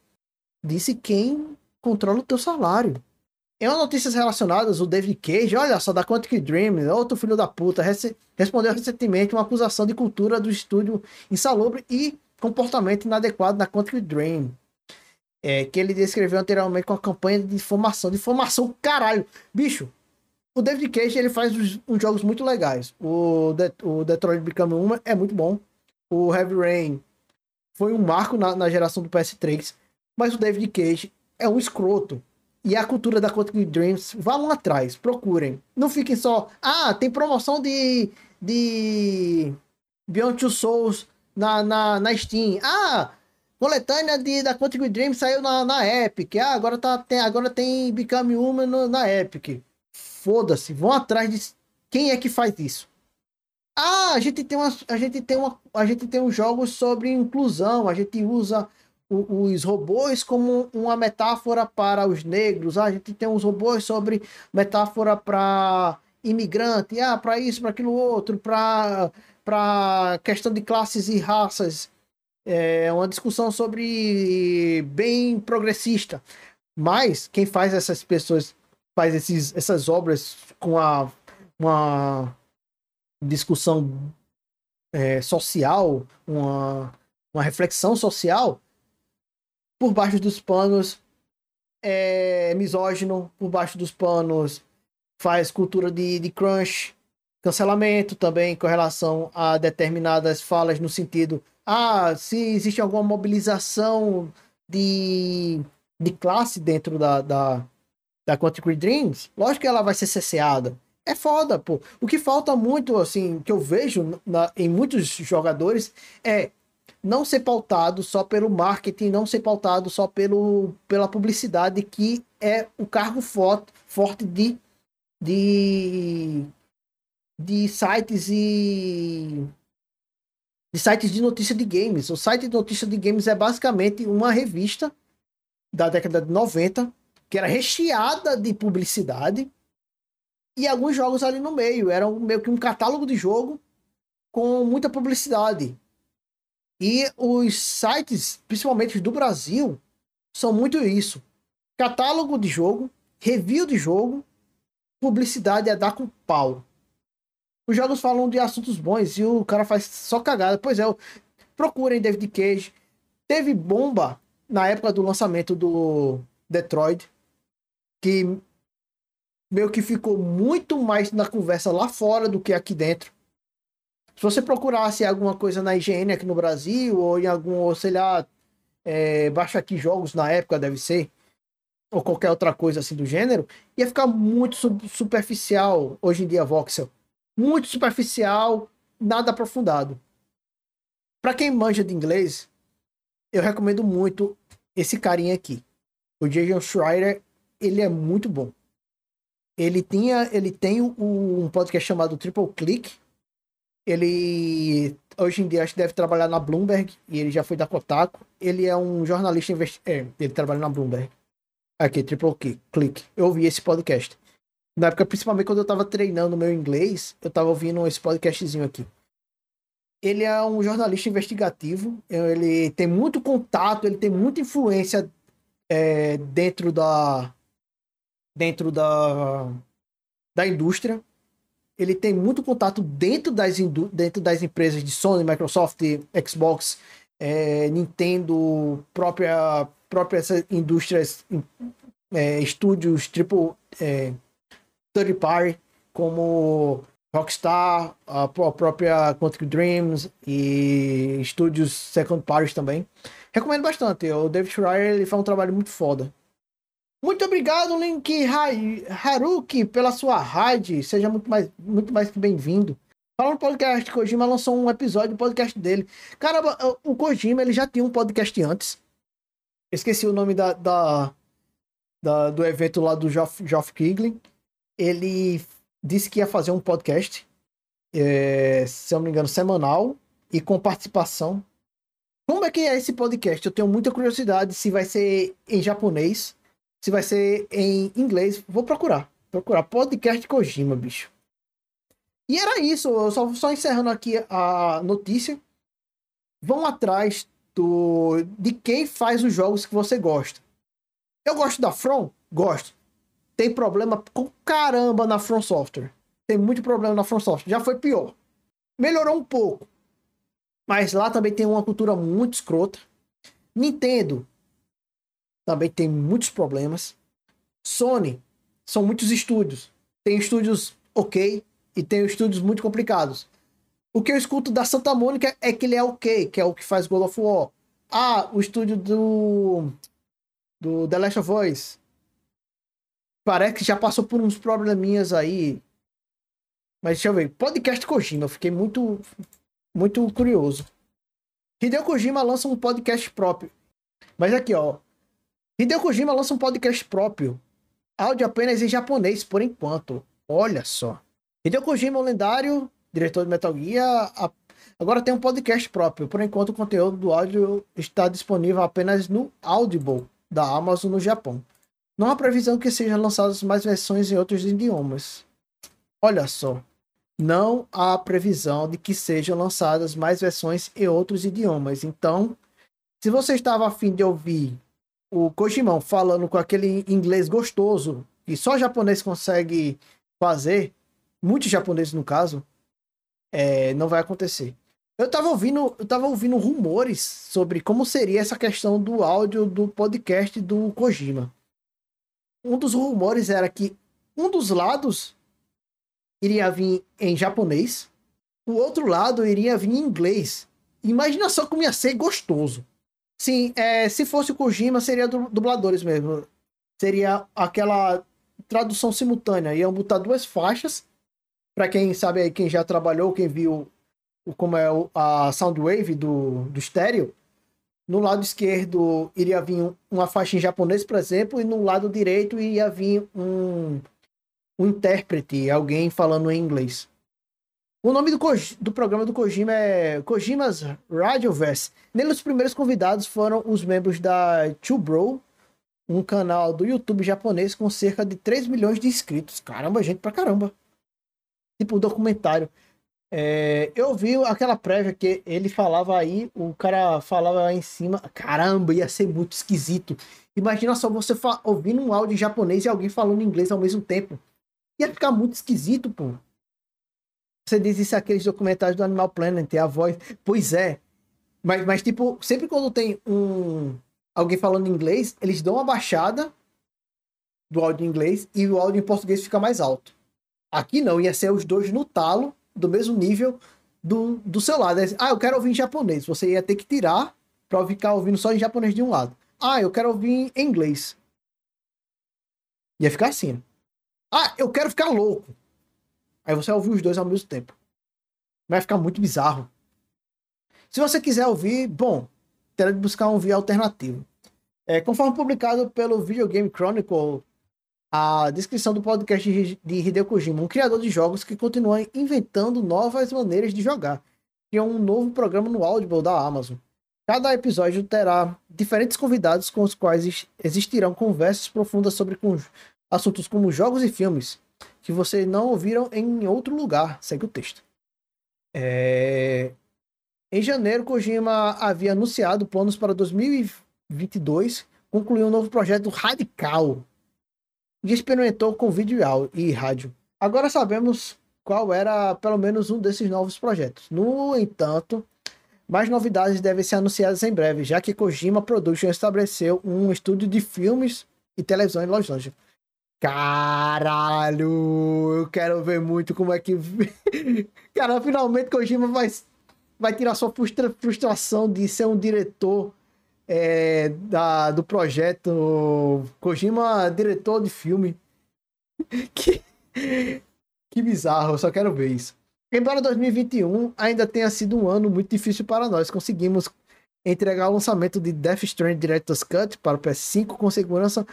Disse quem controla o teu salário. Em notícias relacionadas, o David Cage, olha só, da Quantic Dream, outro filho da puta, rece respondeu recentemente uma acusação de cultura do estúdio insalubre e comportamento inadequado na Quantic Dream. É, que ele descreveu anteriormente com a campanha de informação. De informação, caralho! Bicho, o David Cage ele faz uns, uns jogos muito legais. O, De o Detroit Become Human é muito bom. O Heavy Rain foi um marco na, na geração do PS3. Mas o David Cage é um escroto e a cultura da Quantic Dreams, vão atrás, procurem. Não fiquem só, ah, tem promoção de, de Beyond Two Souls na, na, na Steam. Ah, coletânea de, da Quantic Dreams saiu na, na Epic. Ah, agora, tá, tem, agora tem Become Human no, na Epic. Foda-se, vão atrás de quem é que faz isso. Ah, a gente tem uma, a gente tem uma, a gente tem um jogo sobre inclusão, a gente usa os robôs como uma metáfora para os negros. Ah, a gente tem uns robôs sobre metáfora para imigrante, ah, para isso, para aquilo outro, para para questão de classes e raças. É uma discussão sobre bem progressista. Mas quem faz essas pessoas faz esses, essas obras com a, uma discussão é, social, uma, uma reflexão social, por baixo dos panos é misógino, por baixo dos panos faz cultura de, de crunch, cancelamento também com relação a determinadas falas no sentido ah, se existe alguma mobilização de, de classe dentro da, da, da Quantic Dreams, lógico que ela vai ser cesseada. É foda, pô. O que falta muito, assim, que eu vejo na, em muitos jogadores é não ser pautado só pelo marketing, não ser pautado só pelo, pela publicidade, que é o cargo forte, forte de, de, de sites e de sites de notícia de games. O site de notícia de games é basicamente uma revista da década de 90 que era recheada de publicidade e alguns jogos ali no meio. Era meio que um catálogo de jogo com muita publicidade. E os sites, principalmente do Brasil, são muito isso. Catálogo de jogo, review de jogo, publicidade é dar com pau. Os jogos falam de assuntos bons e o cara faz só cagada. Pois é, procurem David Cage. Teve bomba na época do lançamento do Detroit, que meio que ficou muito mais na conversa lá fora do que aqui dentro. Se você procurasse alguma coisa na IGN aqui no Brasil, ou em algum, ou sei lá, é, baixa aqui jogos na época, deve ser, ou qualquer outra coisa assim do gênero, ia ficar muito superficial hoje em dia, Voxel. Muito superficial, nada aprofundado. Para quem manja de inglês, eu recomendo muito esse carinha aqui. O Jason Schreier, ele é muito bom. Ele tinha, ele tem um podcast chamado Triple Click, ele hoje em dia acho que deve trabalhar na Bloomberg e ele já foi da Kotaku. Ele é um jornalista investi é, ele trabalha na Bloomberg. Aqui, Triple Click. Eu ouvi esse podcast. Na época, principalmente quando eu tava treinando meu inglês, eu tava ouvindo esse podcastzinho aqui. Ele é um jornalista investigativo, ele tem muito contato, ele tem muita influência é, dentro da dentro da, da indústria ele tem muito contato dentro das, dentro das empresas de Sony, Microsoft, Xbox, é, Nintendo, própria, próprias indústrias, é, estúdios triple é, third party, como Rockstar, a própria Quantic Dreams e estúdios second party também. Recomendo bastante. O David Schreier ele faz um trabalho muito foda. Muito obrigado, Link Haruki, pela sua raid. Seja muito mais, muito mais que bem-vindo. Falando do podcast, Kojima lançou um episódio do podcast dele. Caramba, o Kojima ele já tinha um podcast antes. Esqueci o nome da, da, da do evento lá do Geoff, Geoff. Ele disse que ia fazer um podcast, é, se eu não me engano, semanal e com participação. Como é que é esse podcast? Eu tenho muita curiosidade se vai ser em japonês se vai ser em inglês. Vou procurar. Procurar podcast Kojima, bicho. E era isso. Eu só, só encerrando aqui a notícia. Vão atrás do, de quem faz os jogos que você gosta. Eu gosto da From? Gosto. Tem problema com caramba na From Software. Tem muito problema na From Software. Já foi pior. Melhorou um pouco. Mas lá também tem uma cultura muito escrota. Nintendo também tem muitos problemas. Sony, são muitos estúdios. Tem estúdios ok e tem estúdios muito complicados. O que eu escuto da Santa Mônica é que ele é ok, que é o que faz God of War. Ah, o estúdio do do The Last of Us parece que já passou por uns probleminhas aí. Mas deixa eu ver. Podcast Kojima, fiquei muito muito curioso. Hideo Kojima lança um podcast próprio. Mas aqui, ó, Hideo Kojima lança um podcast próprio. Áudio apenas em japonês, por enquanto. Olha só. Hideo Kojima, o lendário diretor de Metal Gear, agora tem um podcast próprio. Por enquanto, o conteúdo do áudio está disponível apenas no Audible da Amazon no Japão. Não há previsão que sejam lançadas mais versões em outros idiomas. Olha só. Não há previsão de que sejam lançadas mais versões em outros idiomas. Então, se você estava afim de ouvir o Kojimão falando com aquele inglês gostoso que só japonês consegue fazer, muitos japoneses no caso, é, não vai acontecer. Eu tava ouvindo, eu ouvindo rumores sobre como seria essa questão do áudio do podcast do Kojima. Um dos rumores era que um dos lados iria vir em japonês, o outro lado iria vir em inglês. Imagina só como ia ser gostoso. Sim, é, se fosse o Kojima, seria dubladores mesmo. Seria aquela tradução simultânea. Iam botar duas faixas. Para quem sabe aí, quem já trabalhou, quem viu como é a Soundwave do, do estéreo. No lado esquerdo iria vir uma faixa em japonês, por exemplo, e no lado direito iria vir um, um intérprete, alguém falando em inglês. O nome do, do programa do Kojima é Kojima's Radioverse. Nele, os primeiros convidados foram os membros da Two Bro, um canal do YouTube japonês com cerca de 3 milhões de inscritos. Caramba, gente pra caramba. Tipo um documentário. É, eu vi aquela prévia que ele falava aí, o cara falava lá em cima. Caramba, ia ser muito esquisito. Imagina só você ouvindo um áudio em japonês e alguém falando inglês ao mesmo tempo. Ia ficar muito esquisito, pô. Você diz isso aqueles documentários do Animal Planet, a voz. Pois é. Mas, mas, tipo, sempre quando tem um alguém falando inglês, eles dão uma baixada do áudio em inglês e o áudio em português fica mais alto. Aqui não, ia ser os dois no talo, do mesmo nível do, do seu lado. Ah, eu quero ouvir em japonês. Você ia ter que tirar para ficar ouvindo só em japonês de um lado. Ah, eu quero ouvir em inglês. Ia ficar assim. Ah, eu quero ficar louco. Aí você vai ouvir os dois ao mesmo tempo. Vai ficar muito bizarro. Se você quiser ouvir, bom, terá de buscar um via alternativo. É, conforme publicado pelo Video Game Chronicle, a descrição do podcast de Hideo Kojima, um criador de jogos que continua inventando novas maneiras de jogar. Criou um novo programa no Audible da Amazon. Cada episódio terá diferentes convidados com os quais existirão conversas profundas sobre assuntos como jogos e filmes, que vocês não ouviram em outro lugar. Segue o texto. É... Em janeiro, Kojima havia anunciado planos para 2022 concluir um novo projeto radical e experimentou com vídeo e rádio. Agora sabemos qual era pelo menos um desses novos projetos. No entanto, mais novidades devem ser anunciadas em breve, já que Kojima Production estabeleceu um estúdio de filmes e televisão em Los Angeles. Caralho, eu quero ver muito como é que. Cara, finalmente Kojima vai, vai tirar sua frustra, frustração de ser um diretor é, da, do projeto. Kojima, diretor de filme. Que, que bizarro, eu só quero ver isso. Embora 2021 ainda tenha sido um ano muito difícil para nós, conseguimos entregar o lançamento de Death Stranding Director's Cut para o PS5 com segurança,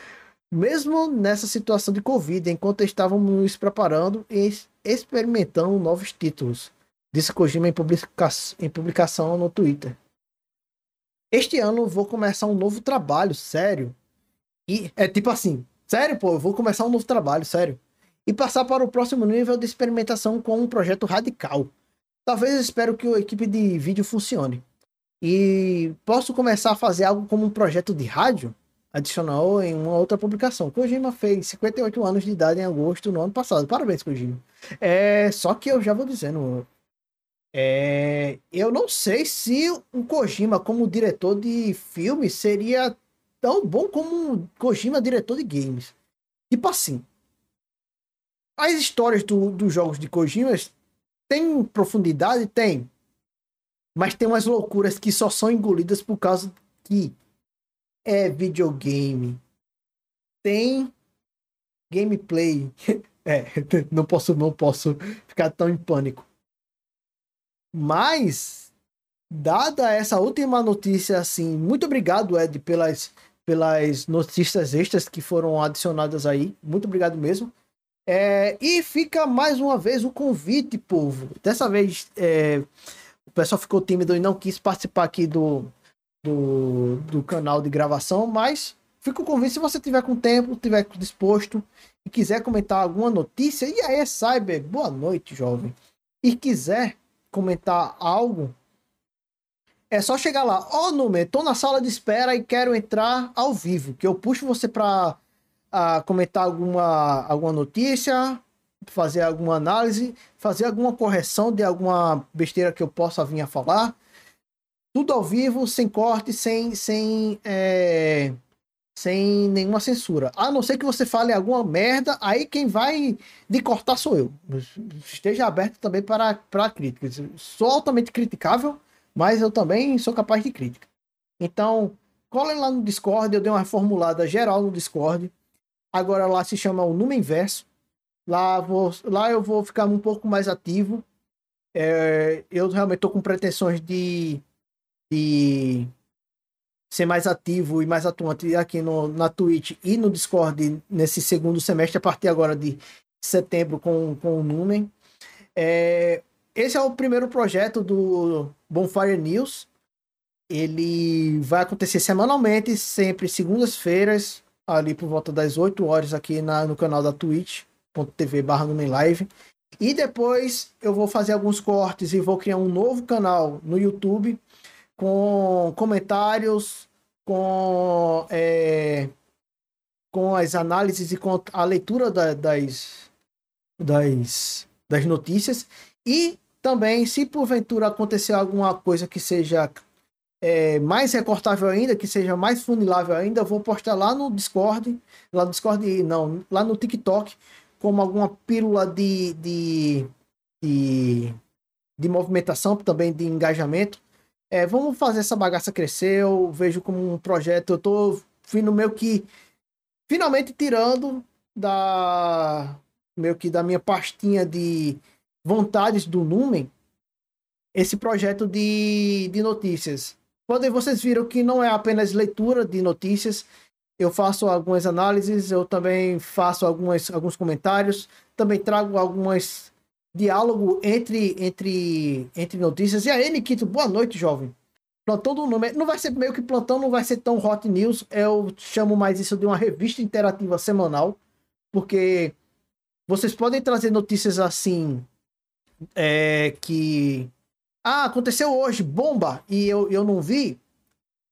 mesmo nessa situação de Covid, enquanto estávamos nos preparando e experimentando novos títulos, disse Kojima em, publica em publicação no Twitter. Este ano vou começar um novo trabalho, sério. E é tipo assim, sério, pô, eu vou começar um novo trabalho, sério e passar para o próximo nível de experimentação com um projeto radical. Talvez eu espero que a equipe de vídeo funcione. E posso começar a fazer algo como um projeto de rádio? Adicionou em uma outra publicação. Kojima fez 58 anos de idade em agosto no ano passado. Parabéns, Kojima. É, só que eu já vou dizendo. É, eu não sei se o Kojima, como diretor de filme, seria tão bom como o Kojima, diretor de games. Tipo assim, as histórias do, dos jogos de Kojima têm profundidade? Tem. Mas tem umas loucuras que só são engolidas por causa que é videogame. Tem gameplay. é, não posso, não posso ficar tão em pânico. Mas, dada essa última notícia, assim, muito obrigado, Ed, pelas, pelas notícias extras que foram adicionadas aí. Muito obrigado mesmo. É, e fica mais uma vez o convite, povo. Dessa vez é, o pessoal ficou tímido e não quis participar aqui do, do, do canal de gravação, mas fica o convite se você tiver com tempo, tiver disposto e quiser comentar alguma notícia. E aí, Cyber, boa noite, jovem. E quiser comentar algo, é só chegar lá. Ó, oh, Numer, tô na sala de espera e quero entrar ao vivo, que eu puxo você para a comentar alguma, alguma notícia, fazer alguma análise, fazer alguma correção de alguma besteira que eu possa vir a falar. Tudo ao vivo, sem corte, sem, sem, é, sem nenhuma censura. A não ser que você fale alguma merda, aí quem vai de cortar sou eu. Esteja aberto também para, para críticas. Sou altamente criticável, mas eu também sou capaz de crítica. Então, colhem lá no Discord, eu dei uma reformulada geral no Discord Agora lá se chama o Numen Inverso. Lá, vou, lá eu vou ficar um pouco mais ativo. É, eu realmente estou com pretensões de, de ser mais ativo e mais atuante aqui no, na Twitch e no Discord nesse segundo semestre, a partir agora de setembro com, com o Numen. É, esse é o primeiro projeto do Bonfire News. Ele vai acontecer semanalmente, sempre segundas-feiras, ali por volta das 8 horas aqui na, no canal da twitch.tv barra live. E depois eu vou fazer alguns cortes e vou criar um novo canal no YouTube com comentários, com, é, com as análises e com a leitura da, das, das, das notícias. E também, se porventura acontecer alguma coisa que seja é, mais recortável ainda, que seja mais funilável ainda, vou postar lá no Discord, lá no Discord, não, lá no TikTok, como alguma pílula de, de, de, de movimentação, também de engajamento. É, vamos fazer essa bagaça crescer, eu vejo como um projeto, eu tô vindo meio que finalmente tirando da meio que da minha pastinha de vontades do Numen esse projeto de, de notícias. Quando vocês viram que não é apenas leitura de notícias, eu faço algumas análises, eu também faço algumas, alguns comentários, também trago algumas diálogo entre, entre, entre notícias. E aí, Nikito, boa noite, jovem. Plantão do número. Não vai ser meio que plantão, não vai ser tão hot news. Eu chamo mais isso de uma revista interativa semanal, porque vocês podem trazer notícias assim é, que ah, aconteceu hoje, bomba, e eu, eu não vi.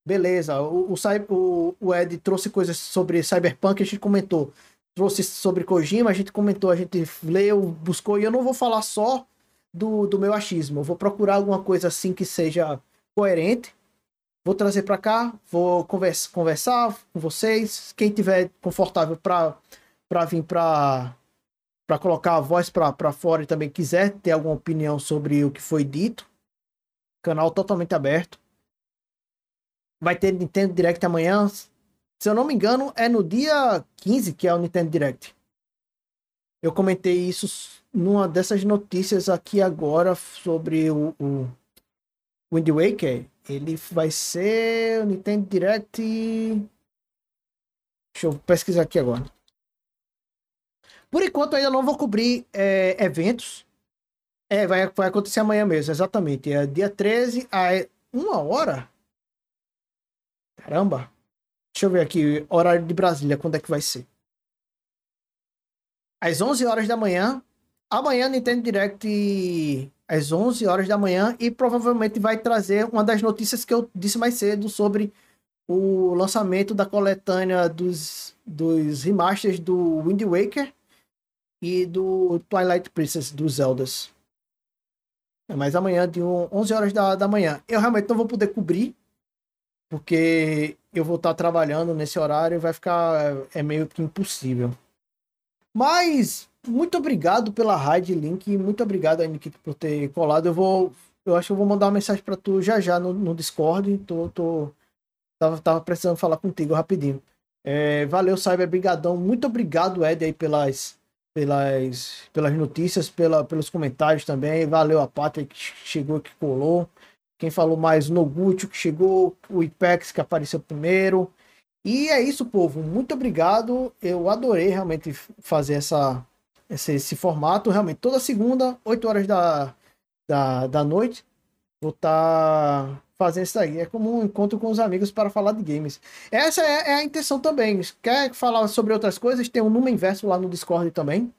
Beleza, o, o, o, o Ed trouxe coisas sobre Cyberpunk, a gente comentou. Trouxe sobre Kojima, a gente comentou, a gente leu, buscou, e eu não vou falar só do, do meu achismo. Eu vou procurar alguma coisa assim que seja coerente. Vou trazer para cá, vou conversa, conversar com vocês. Quem tiver confortável para vir para para colocar a voz para fora e também quiser ter alguma opinião sobre o que foi dito, canal totalmente aberto. Vai ter Nintendo Direct amanhã. Se eu não me engano, é no dia 15 que é o Nintendo Direct. Eu comentei isso numa dessas notícias aqui agora sobre o, o Wind Waker. Ele vai ser o Nintendo Direct. Deixa eu pesquisar aqui agora. Por enquanto, ainda não vou cobrir é, eventos. É, vai, vai acontecer amanhã mesmo, exatamente. É dia 13 a uma hora. Caramba. Deixa eu ver aqui, horário de Brasília, quando é que vai ser? Às 11 horas da manhã. Amanhã Nintendo Direct às 11 horas da manhã e provavelmente vai trazer uma das notícias que eu disse mais cedo sobre o lançamento da coletânea dos, dos remasters do Wind Waker e do Twilight Princess dos Zeldas. É mais amanhã, de 11 horas da, da manhã. Eu realmente não vou poder cobrir, porque eu vou estar trabalhando nesse horário vai ficar é meio que impossível. Mas muito obrigado pela raid, Link. Muito obrigado, Nikita, por ter colado. Eu vou. Eu acho que eu vou mandar uma mensagem para tu já já no, no Discord. Tô, tô, tava, tava precisando falar contigo rapidinho. É, valeu, Cyber, brigadão. Muito obrigado, Ed, aí, pelas, pelas, pelas notícias, pela, pelos comentários também. Valeu a Pátria que chegou, que colou. Quem falou mais, Noguchi que chegou, o Ipex que apareceu primeiro. E é isso, povo. Muito obrigado. Eu adorei realmente fazer essa, esse, esse formato. Realmente, toda segunda, 8 horas da, da, da noite, vou estar tá fazendo isso aí. É como um encontro com os amigos para falar de games. Essa é, é, a intenção também. Quer falar sobre outras coisas? Tem um número inverso lá no Discord também.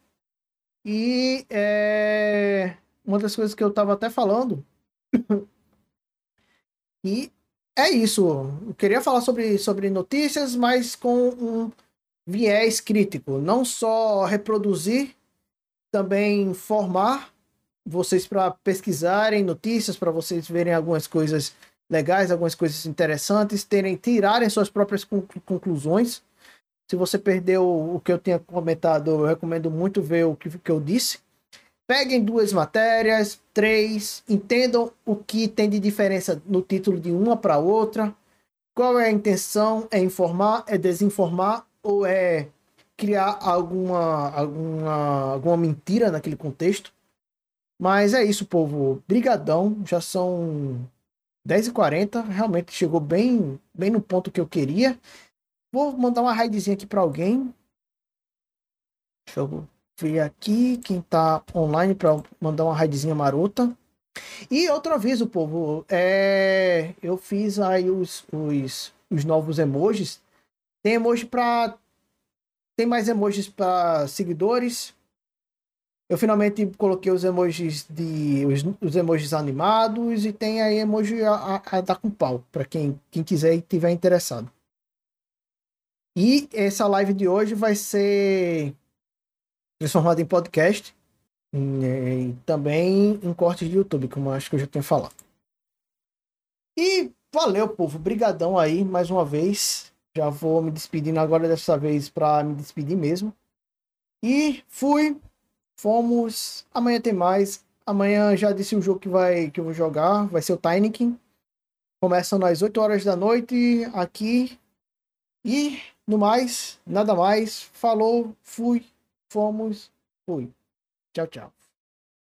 E é, uma das coisas que eu estava até falando. e é isso. Eu queria falar sobre, sobre notícias, mas com um viés crítico. Não só reproduzir, também formar vocês para pesquisarem notícias, para vocês verem algumas coisas legais, algumas coisas interessantes, terem, tirarem suas próprias conclusões. Se você perdeu o que eu tinha comentado, eu recomendo muito ver o que, que eu disse. Peguem duas matérias, três, entendam o que tem de diferença no título de uma para outra. Qual é a intenção? É informar? É desinformar? Ou é criar alguma, alguma, alguma mentira naquele contexto? Mas é isso, povo. Brigadão. Já são 10h40. Realmente chegou bem, bem no ponto que eu queria. Vou mandar uma raidzinha aqui para alguém. Deixa eu ver aqui quem tá online para mandar uma raidzinha marota. E outro aviso, povo, é... eu fiz aí os, os, os novos emojis. Tem emoji para tem mais emojis para seguidores. Eu finalmente coloquei os emojis de os, os emojis animados e tem aí emoji a, a, a dar com pau para quem, quem quiser e tiver interessado. E essa live de hoje vai ser transformado em podcast e também em cortes de YouTube, como acho que eu já tinha falado. E valeu, povo. Brigadão aí mais uma vez. Já vou me despedindo agora dessa vez para me despedir mesmo. E fui. Fomos. Amanhã tem mais. Amanhã já disse o jogo que vai que eu vou jogar, vai ser o Tinykin. Começando às 8 horas da noite aqui. E no mais, nada mais. Falou, fui fomos, fui. Tchau, tchau.